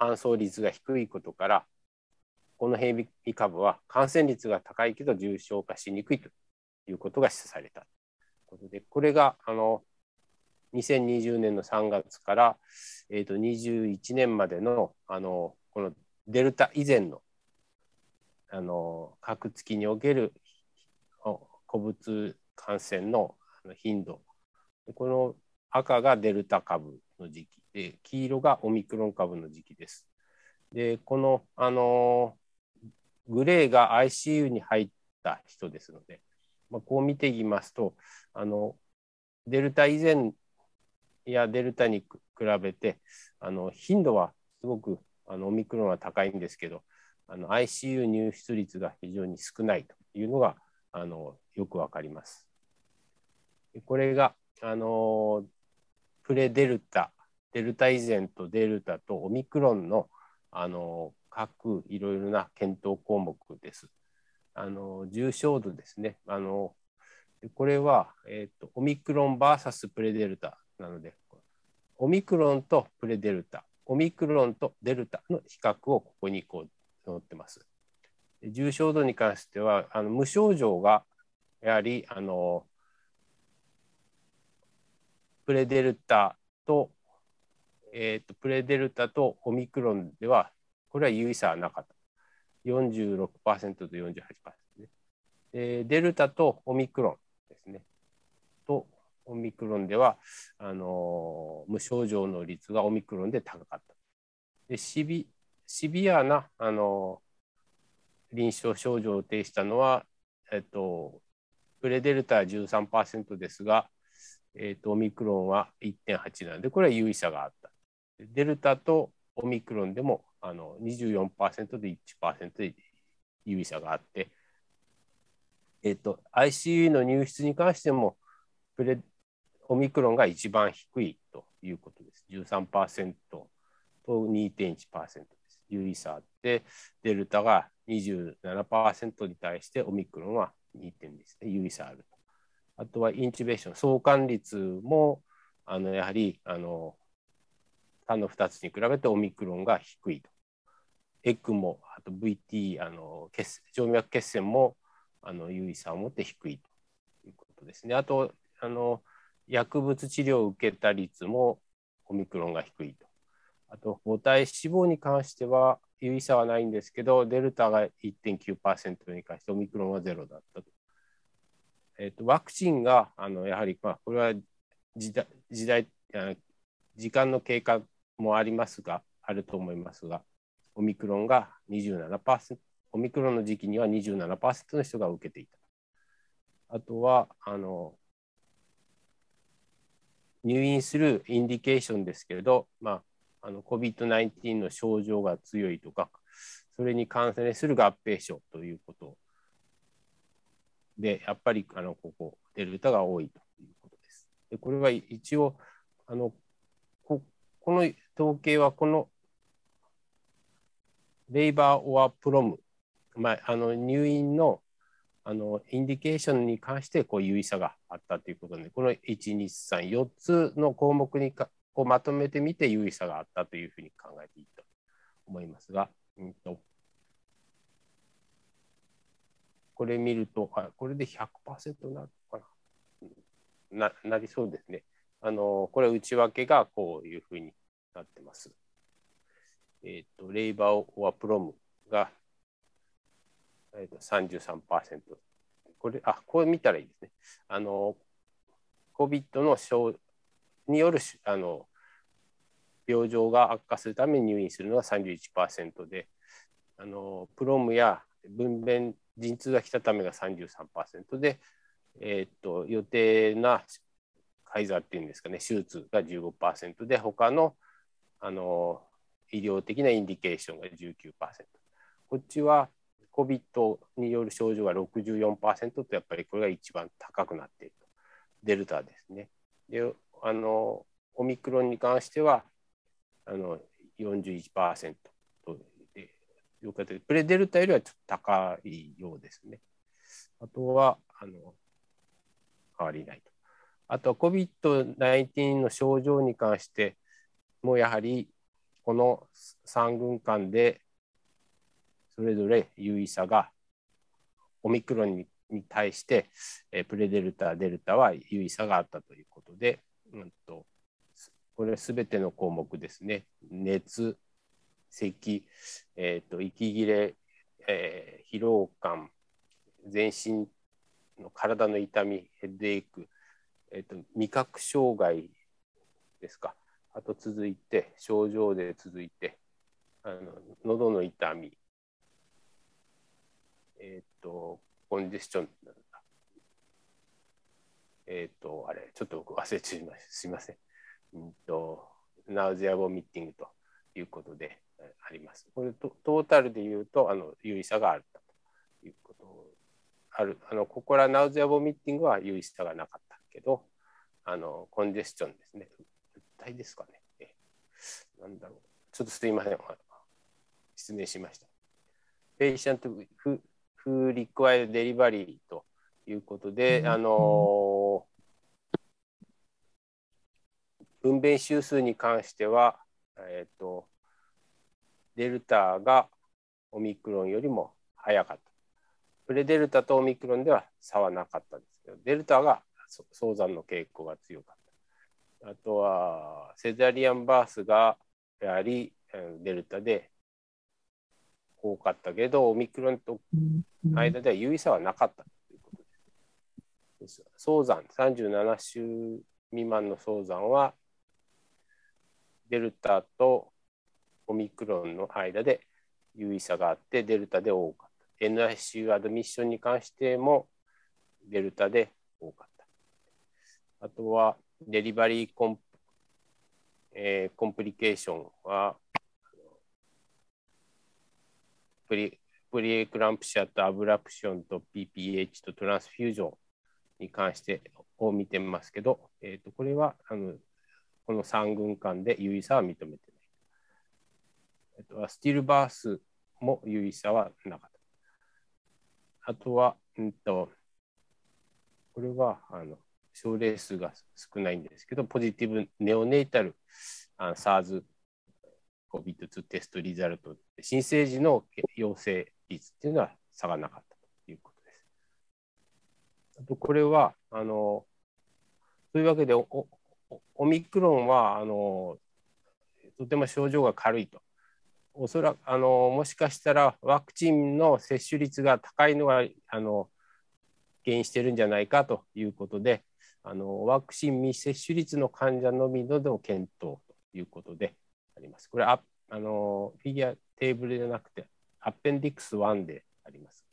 搬送率が低いことから、この変異株は感染率が高いけど重症化しにくいということが示唆された。ことでこれがあの2020年の3月から、えー、と21年までのあのこのデルタ以前のあの格付きにおける古物感染の頻度この赤がデルタ株の時期で黄色がオミクロン株の時期です。でこのあのグレーが ICU に入った人ですので、まあ、こう見ていきますとあのデルタ以前やデルタに比べてあの頻度はすごくあのオミクロンは高いんですけどあの ICU 入出率が非常に少ないというのがあのよくわかります。これがあのプレデルタ、デルタ以前とデルタとオミクロンのあの各いろいろな検討項目です。あの重症度ですね。あのこれは、えーと、オミクロン VS プレデルタなので、オミクロンとプレデルタ、オミクロンとデルタの比較をここにこう載ってます。重症度に関しては、あの無症状がやはりあのプレデルタと,、えーと、プレデルタとオミクロンでは、これは有意差はなかった。46%と48%ね。でデルタとオミクロンですね。と、オミクロンでは、あの無症状の率がオミクロンで高かった。でシビアな、あの臨床症状を呈したのは、えっと、プレデルタは13%ですが、えーと、オミクロンは1.8なので、これは有意差があった。デルタとオミクロンでもあの24%で1%で有意差があって、えーと、ICU の入室に関してもプレオミクロンが一番低いということです。13%と2.1%有意差あって、デルタが27%に対してオミクロンは2点ですね、有意差あると。あとはインチベーション、相関率もあのやはりあの他の2つに比べてオミクロンが低いと。エッグも、あと VT、あの血静脈血栓もあの有意差を持って低いということですね。あとあの薬物治療を受けた率もオミクロンが低いと。あと母体死亡に関しては有意差はないんですけど、デルタが1.9%に関してオミクロンはゼロだったと。えーと、ワクチンがあのやはり、まあ、これは時代時代時間の経過もありますがあると思いますがオミクロンが27%オミクロンの時期には27%の人が受けていたあとはあの入院するインディケーションですけれど、まあ、あの COVID-19 の症状が強いとかそれに感染する合併症ということで、やっぱりあのここ、デルタが多いということです。でこれは一応あのこ、この統計はこのレイバー・オア・プロム、まあ、あの入院のあのインディケーションに関してこう有意差があったということで、この1、2、3、4つの項目にかこうまとめてみて有意差があったというふうに考えていいと思いますが、うんとこれ見ると、あこれで100%なるのかなな。なりそうですね。あのこれ内訳がこういうふうになってます。えっ、ー、と、レイバー・オア・プロムが、えーと、33%。これ、あ、これ見たらいいですね。あの、COVID の症によるあの病状が悪化するために入院するのは31%で、あのプロムや分娩陣痛が来たためが33%で、えー、と予定な改ざっていうんですかね、手術が15%で、他のあの医療的なインディケーションが19%。こっちは COVID による症状が64%と、やっぱりこれが一番高くなっていると。デルタですね。で、あの、オミクロンに関しては、あの、41%という形で、プレデルタよりはちょっと高いようですね。あとは、あの、変わりないと。あとは COVID-19 の症状に関してもやはりこの3群間でそれぞれ有意差がオミクロンに対して、プレデルタ、デルタは有意差があったということで、うんと、これすべての項目ですね。熱、咳、えーと、息切れ、えー、疲労感、全身の体の痛み、ヘッドエイク、えーと、味覚障害ですか。あと続いて、症状で続いて、あの喉の痛み、えっ、ー、と、コンジェスチョンえっ、ー、と、あれ、ちょっと僕忘れてました。すみません。うんと、ナウゼアボミッティングということで、あります。これトトータルで言うとあの有意差があるということある、あのここらナウゼアボミッティングは有意差がなかったけど、あのコンジェスチョンですね。物体ですかね。えなんだろう。ちょっとすいません。失礼しました。ペイシャントフフリクワイデリバリーということで、あの分娩周数に関しては、えっ、ー、と、デルタがオミクロンよりも早かった。プレデルタとオミクロンでは差はなかったんですけど、デルタが早産の傾向が強かった。あとは、セザリアンバースがやはりデルタで多かったけど、オミクロンとの間では有意差はなかった。早産、37週未満の早産は、デルタとオミクロンの間で有意差があって、デルタで多かった。NICU アドミッションに関してもデルタで多かった。あとは、デリバリーコン,、えー、コンプリケーションは、プリプリエクランプシアとアブラプションと PPH とトランスフュージョンに関してを見てますけど、えー、とこれはあのこの3軍間で有意差は認めてない。えっと、スティルバースも有意差はなかった。あとは、うんと、これはあの症例数が少ないんですけど、ポジティブネオネイタルあ SARS COVID-2 テストリザルト、新生児の陽性率っていうのは差がなかったということです。あと、これは、あの、というわけでオ、ミクロンは、あの、とても症状が軽いと。おそらく、あの、もしかしたらワクチンの接種率が高いのが、あの、原因してるんじゃないかということで、あのワクチン未接種率の患者のみのでも検討ということであります。これああのフィギュアテーブルじゃなくてアッペンディクス1であります。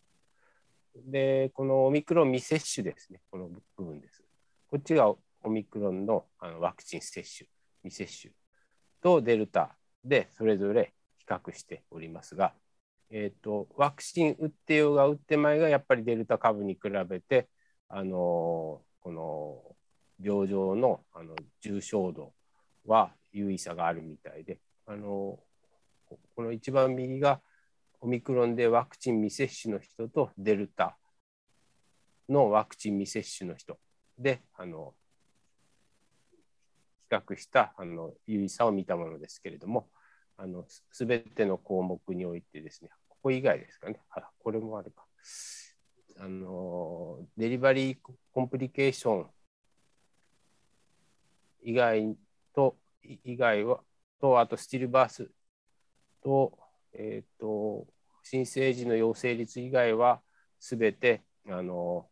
で、このオミクロン未接種ですね、この部分です。こっちがオミクロンのあのワクチン接種、未接種とデルタでそれぞれ比較しておりますが、えーと、ワクチン打ってようが打ってまいがやっぱりデルタ株に比べて、あのこの病状のあの重症度は有意差があるみたいで、あのこの一番右がオミクロンでワクチン未接種の人とデルタのワクチン未接種の人であの比較したあの有意差を見たものですけれども、あの全ての項目においてですね、ここ以外ですかね、あこれもあるか。あのデリバリーコンプリケーション以外と、以外は、と、あとスティルバースと、えっ、ー、と、新生児の陽性率以外は、すべて、あの、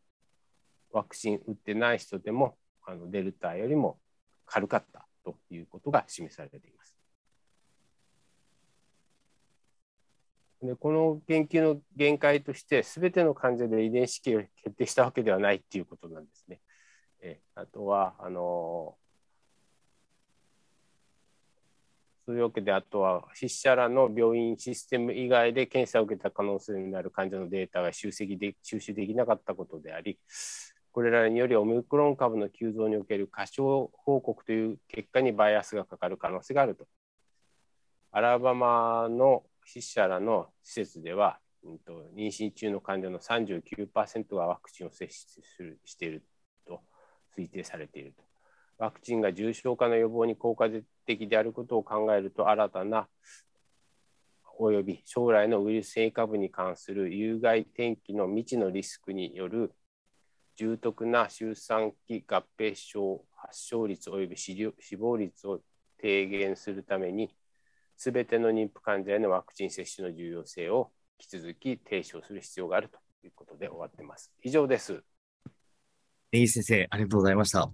ワクチン打ってない人でも、あのデルタよりも軽かったということが示されています。でこの研究の限界として、すべての患者で遺伝子系を決定したわけではないということなんですね。えあとはあのそういうわけで、あとは筆者らの病院システム以外で検査を受けた可能性になる患者のデータが集積で収集できなかったことであり、これらによりオミクロン株の急増における過小報告という結果にバイアスがかかる可能性があると。アラバマの筆者らの施設では、うんと、妊娠中の患者の39%がワクチンを接種するしていると推定されていると。ワクチンが重症化の予防に効果的であることを考えると、新たなおよび将来のウイルス性株に関する有害転機の未知のリスクによる重篤な周産期合併症発症率および死亡率を低減するために、すべての妊婦患者へのワクチン接種の重要性を引き続き提唱する必要があるということで終わってます。以上です。根岸先生、ありがとうございました。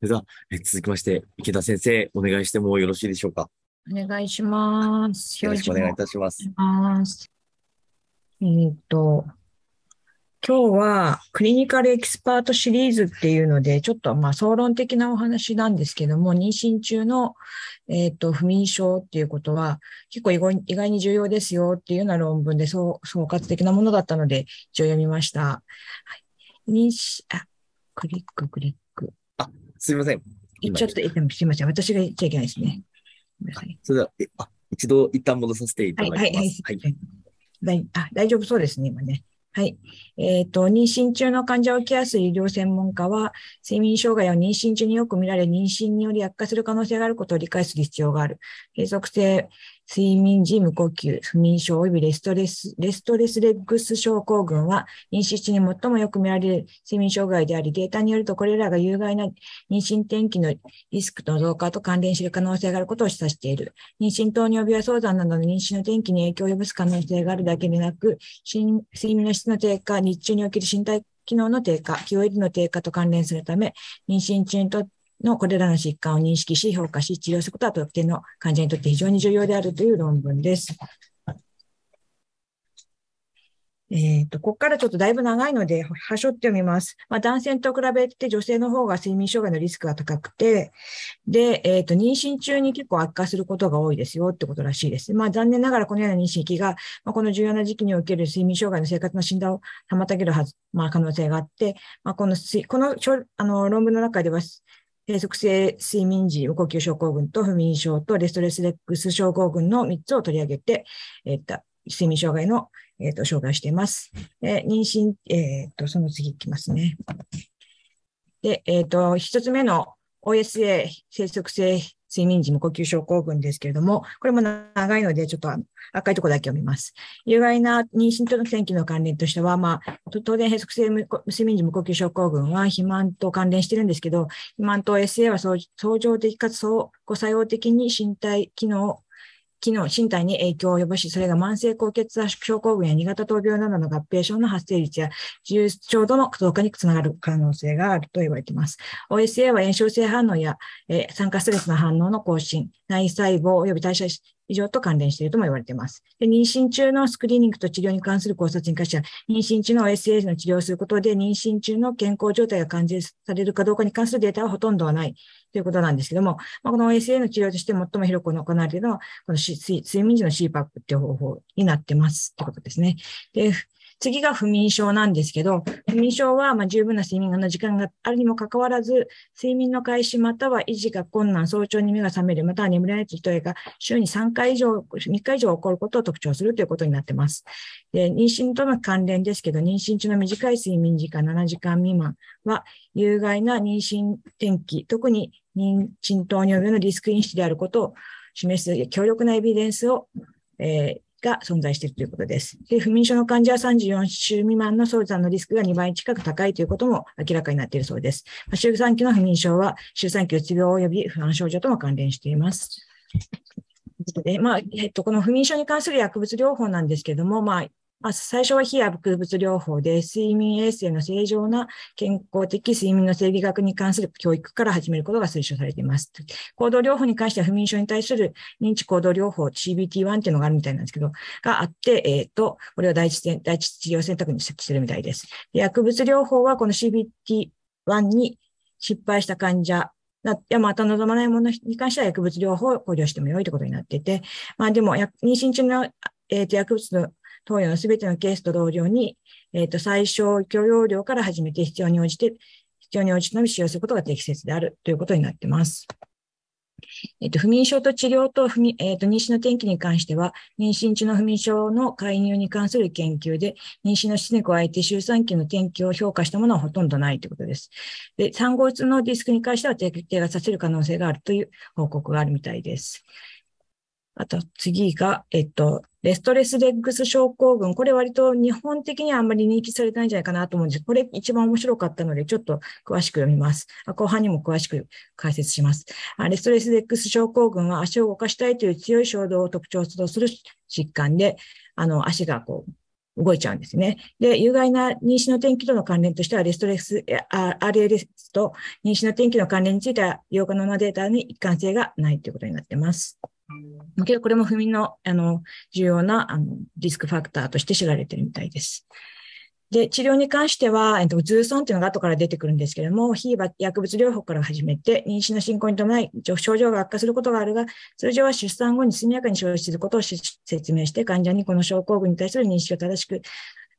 それでは、え続きまして、池田先生、お願いしてもよろしいでしょうか？お願いします。よろしくお願いいたします。ますえっ、ー、と、今日はクリニカルエキスパートシリーズっていうので、ちょっとまあ総論的なお話なんですけども、妊娠中の、えっ、と不眠症っていうことは結構意外意外に重要ですよっていうような論文で総総括的なものだったので、一応読みました。はい、妊娠、あ、クリック、クリック。すみません。今ちょっと、すみません。私が言っちゃいけないですね。それでは、えあ一度一旦戻させていたはい、だきはい、ます。はい。大あ大丈夫そうですね、今ね。はい。えっ、と、妊娠中の患者を受けやすい医療専門家は、睡眠障害を妊娠中によく見られ、妊娠により悪化する可能性があることを理解する必要がある。継続性睡眠時無呼吸、不眠症及びレストレス、レストレスレッグス症候群は、妊娠中に最もよく見られる睡眠障害であり、データによるとこれらが有害な妊娠転機のリスクの増加と関連する可能性があることを示唆している。妊娠糖尿病や早産などの妊娠の転機に影響を及ぼす可能性があるだけでなく、睡眠の質の低下、日中における身体機能の低下、QOL の低下と関連するため、妊娠中にとってのこれらの疾患を認識し、評価し、治療することは特定の患者にとって非常に重要であるという論文です。えっ、と、ここからちょっとだいぶ長いので、はしょってみます。まあ、男性と比べて女性の方が睡眠障害のリスクが高くて、で、えっ、と、妊娠中に結構悪化することが多いですよってことらしいです。まあ、残念ながらこのような妊娠期が、まあ、この重要な時期における睡眠障害の生活の診断を妨げるはず、まあ、可能性があって、まあ、この、このあの論文の中では、閉塞性睡眠時無呼吸症候群と不眠症とレストレスレックス症候群の3つを取り上げて、えっ、と、睡眠障害の、えっ、と、紹介しています。え妊娠、えっ、と、その次いきますね。で、えっ、と、1つ目の OSA、生息性睡眠時無呼吸症候群ですけれども、これも長いので、ちょっと赤いところだけ読みます。有害な妊娠との天気の関連としては、まあ、当然、閉塞性無睡眠時無呼吸症候群は肥満と関連してるんですけど、肥満と SA は相相乗的かつ相互作用的に身体機能、機能、身体に影響を及ぼし、それが慢性高血圧症候群や2型糖病などの合併症の発生率や重症度の増加につながる可能性があると言われています。OSA は炎症性反応や、えー酸化ストレスの反応の更新、内細胞及び代謝以上と関連しているとも言われています。で妊娠中のスクリーニングと治療に関する考察に関しては、妊娠中の OSA の治療をすることで、妊娠中の健康状態が感じされるかどうかに関するデータはほとんどはないということなんですけども、まあ、この OSA の治療として最も広く行われているのは、この睡眠時の CPAP っていう方法になってますってことですね。で、次が不眠症なんですけど、不眠症はま十分な睡眠の時間があるにもかかわらず、睡眠の開始または維持が困難、早朝に目が覚める、または眠れないという人が週に3回以上、3日以上起こることを特徴するということになっています。で妊娠との関連ですけど、妊娠中の短い睡眠時間7時間未満は、有害な妊娠転機、特に妊娠糖尿病のリスク因子であることを示す強力なエビデンスを、えーが存在しているということです。で不眠症の患者は34週未満の早産のリスクが2倍近く高いということも明らかになっているそうです。まあ周産期の不眠症は周産期うつ病及び不安症状とも関連しています。ことで、まあ、えっと、この不眠症に関する薬物療法なんですけれども、まあ、まあ、最初は非薬物療法で、睡眠衛生の正常な健康的睡眠の生理学に関する教育から始めることが推奨されています。行動療法に関しては不眠症に対する認知行動療法 CBT1 っていうのがあるみたいなんですけど、があって、えっ、と、これを第一第一治療選択にしてるみたいです。で薬物療法はこの CBT1 に失敗した患者ないや、また望まないものに関しては薬物療法を考慮しても良いということになっていて、まあでも、妊娠中の、えーと薬物の投与のすべてのケースと同様に、えっ、と、最小許容量から始めて必要に応じて、必要に応じてのみ使用することが適切であるということになっています。えっと、不眠症と治療と不眠、えっと、妊娠の転機に関しては、妊娠中の不眠症の介入に関する研究で、妊娠の質に加えて周産期の転機を評価したものはほとんどないということです。で、産後うつのリスクに関しては低下させる可能性があるという報告があるみたいです。あと次が、えっと、レストレスレッグス症候群。これ割と日本的にはあんまり認知されてないんじゃないかなと思うんです。これ一番面白かったので、ちょっと詳しく読みます。後半にも詳しく解説します。レストレスレッグス症候群は足を動かしたいという強い衝動を特徴とする疾患で、あの、足がこう、動いちゃうんですね。で、有害な妊娠の転機との関連としては、レストレス、RLS と妊娠の転機の関連については、8日のデータに一貫性がないということになっています。けど、これも不眠の、あの、重要な、あの、リスクファクターとして知られてるみたいです。で、治療に関しては、えっと、ズーソンっていうのが後から出てくるんですけれども、非薬物療法から始めて、妊娠の進行に伴い、症状が悪化することがあるが、通常は出産後に速やかに消失することを説明して、患者にこの症候群に対する認識を正しく、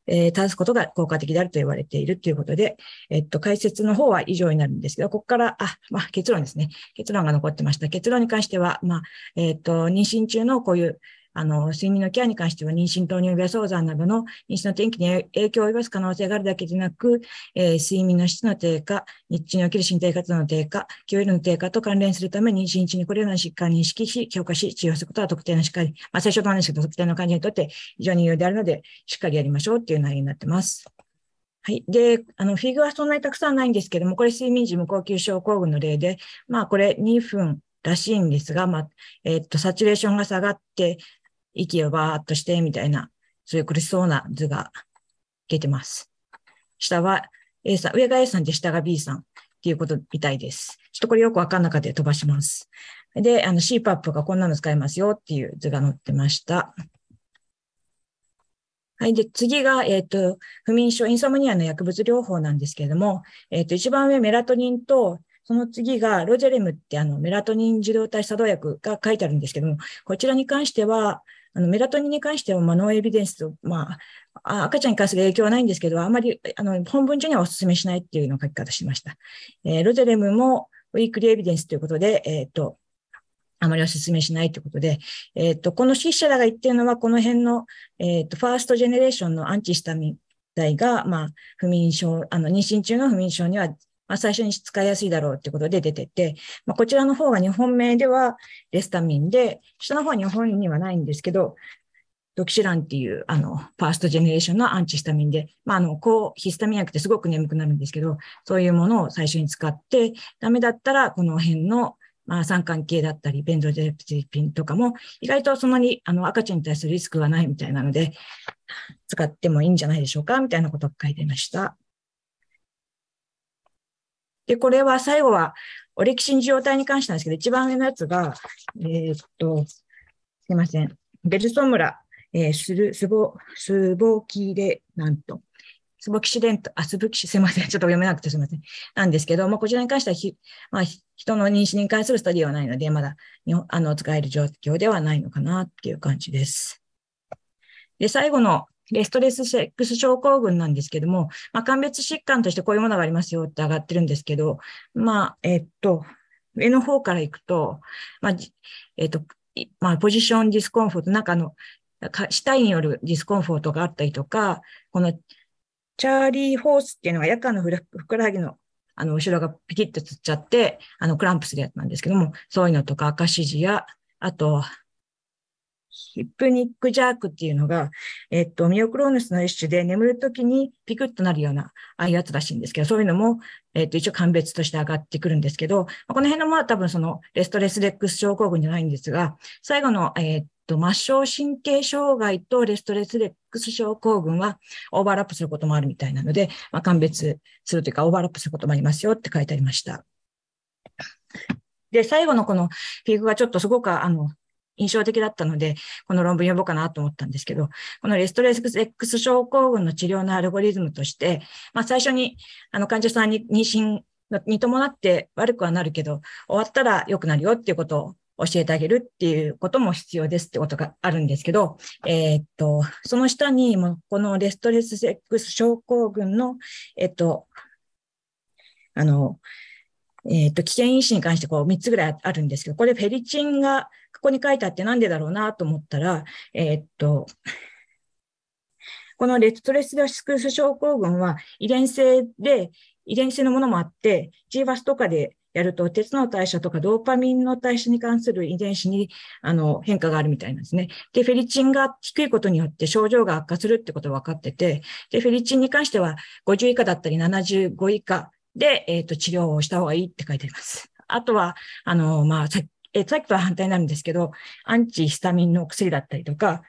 えー、正すことが効果的であると言われているということで、えっと、解説の方は以上になるんですけど、ここから、あ、まあ、結論ですね。結論が残ってました。結論に関しては、まあ、えっと、妊娠中のこういうあの、睡眠のケアに関しては、妊娠、糖尿病、早産などの妊娠の天気に影響を及ぼす可能性があるだけでなく、えー、睡眠の質の低下、日中における身体活動の低下、気力の低下と関連するため、妊娠中にこれらの疾患を認識し、強化し、治療することは特定のしっかり、まあ、最初となんですけど、特定の患者にとって非常に有用であるので、しっかりやりましょうっていう内容になってます。はい。で、あの、フィグはそんなにたくさんないんですけども、これ睡眠時無呼吸症候群の例で、まあ、これ2分らしいんですが、まあ、えー、っと、サチュレーションが下がって、息をバーっとしてみたいな、そういう苦しそうな図が出てます。下は A さん、上が A さんで下が B さんっていうことみたいです。ちょっとこれよくわかんなかったで飛ばします。で、あの CPAP がこんなの使えますよっていう図が載ってました。はい。で、次が、えっ、ー、と、不眠症、インソムニアの薬物療法なんですけれども、えっ、ー、と、一番上メラトニンと、その次がロジェレムってあのメラトニン受動体作動薬が書いてあるんですけども、こちらに関しては、あのメラトニンに関しては、まあ、ノーエビデンスと、まあ、赤ちゃんに関する影響はないんですけど、あまり、あの、本文中にはお勧めしないっていうのを書き方しました。えー、ロゼレムも weakly evidence ということで、えっ、ー、と、あまりお勧めしないということで、えっ、ー、と、この筆者らが言ってるのは、この辺の、えっ、と、 first generation のアンチヒスタミン剤が、まあ、不眠症、あの、妊娠中の不眠症にはまあ、最初に使いやすいだろうってことで出てて、まあ、こちらの方が日本名ではレスタミンで、下の方は日本にはないんですけど、ドキシランっていう、あの、 first generation のアンチヒスタミンで、まあ、あの、抗ヒスタミン薬ってすごく眠くなるんですけど、そういうものを最初に使って、ダメだったら、この辺の、まあ、酸化系だったり、ベンゾジェプチピンとかも、意外とそんなに、あの、赤ちゃんに対するリスクがないみたいなので、使ってもいいんじゃないでしょうか、みたいなことが書いてました。で、これは最後は、オレキシン受容体に関してなんですけど、一番上のやつが、えー、っと、すいません。ベルソムラ、えー、スル、スボ、スボキレなんと。スボキシデント、あ、スボキシ、すいません。ちょっと読めなくてすいません。なんですけど、まあ、こちらに関してはひ、まあ、人の妊娠に関するスタディはないので、まだ、あの、使える状況ではないのかなっていう感じです。で、最後ので、ストレスセックス症候群なんですけども、まあ、鑑別疾患としてこういうものがありますよって上がってるんですけど、まあ、えっと、上の方から行くと、まあ、えっと、まあ、ポジションディスコンフォート、なんかあの、死体によるディスコンフォートがあったりとか、この charley horse っていうのは夜間のふくらはぎのあの、後ろがピキッとつっちゃって、あの、 cramp するやつなんですけども、そういうのとか、アカシジア、あと、 hypnic jerk っていうのが、えっと、ミオクローヌスの一種で眠るときにピクッとなるような、ああいうやつらしいんですけど、そういうのも、えっと、一応鑑別として上がってくるんですけど、この辺のまあ多分その restless legs 症候群じゃないんですが、最後の、えっと、末梢神経障害と restless legs 症候群はオーバーラップすることもあるみたいなので、まあ、鑑別するというか、オーバーラップすることもありますよって書いてありました。で、最後のこのフィグがちょっとすごくあの、印象的だったので、この論文読もうかなと思ったんですけど、このレストレス X 症候群の治療のアルゴリズムとして、まあ、最初にあの患者さんに妊娠に伴って悪くはなるけど、終わったら良くなるよっていうことを教えてあげるっていうことも必要ですってことがあるんですけど、えー、っと、その下にもこのレストレス X 症候群の、えっと、あの、えっ、と、危険因子に関してこう3つぐらいあるんですけど、これフェリチンがここに書いてあってなんでだろうなと思ったら、えっと、このレストレス・ダスクス症候群は遺伝性で、遺伝性のものもあって、GWAS とかでやると、鉄の代謝とかドーパミンの代謝に関する遺伝子にあの変化があるみたいなんですね。で、フェリチンが低いことによって症状が悪化するってことが分かってて、で、フェリチンに関しては50以下だったり75以下で、えっ、ー、と、治療をした方がいいって書いてあります。あとは、あの、まあ、さえさっきとは反対になるんですけど、アンチヒスタミンの薬だったりとか、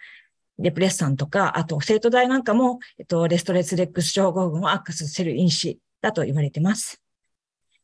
デプレッサンとか、あと生徒代なんかも、えっと、レストレスレックス症候群を悪化させる因子だと言われてます。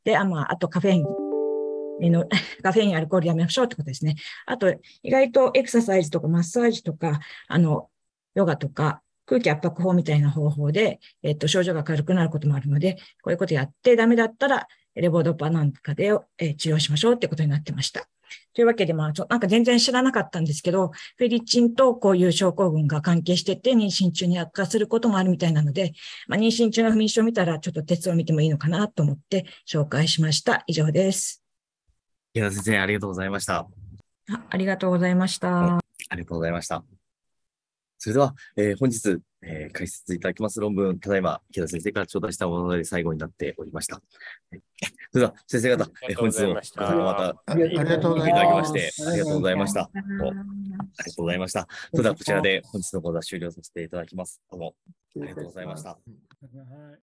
で、あまあ、あとカフェインの、カフェイン、アルコールやめましょうってことですね。あと、意外とエクササイズとかマッサージとか、あの、ヨガとか、空気圧迫法みたいな方法で、えっと、症状が軽くなることもあるので、こういうことやってダメだったら、レボドパなんかで、え治療しましょうってことになってました。というわけで、まあ、ちょなんか全然知らなかったんですけど、フェリチンとこういう症候群が関係してて、妊娠中に悪化することもあるみたいなので、まあ、妊娠中の不眠症を見たら、ちょっと鉄を見てもいいのかなと思って紹介しました。以上です。池田先生、ありがとうございました。あありがとうございました。ありがとうございました。それでは、えー本日、えー解説いただきます論文、ただいま、池田先生から頂戴したもので最後になっておりました。はいそれでは、先生方、えー本日のざいました講座またありがとうございいただきまして、ありがとうございました。おありがとうございました。それでは、こちらで本日の講座終了させていただきます。どうもありがとうございました。はい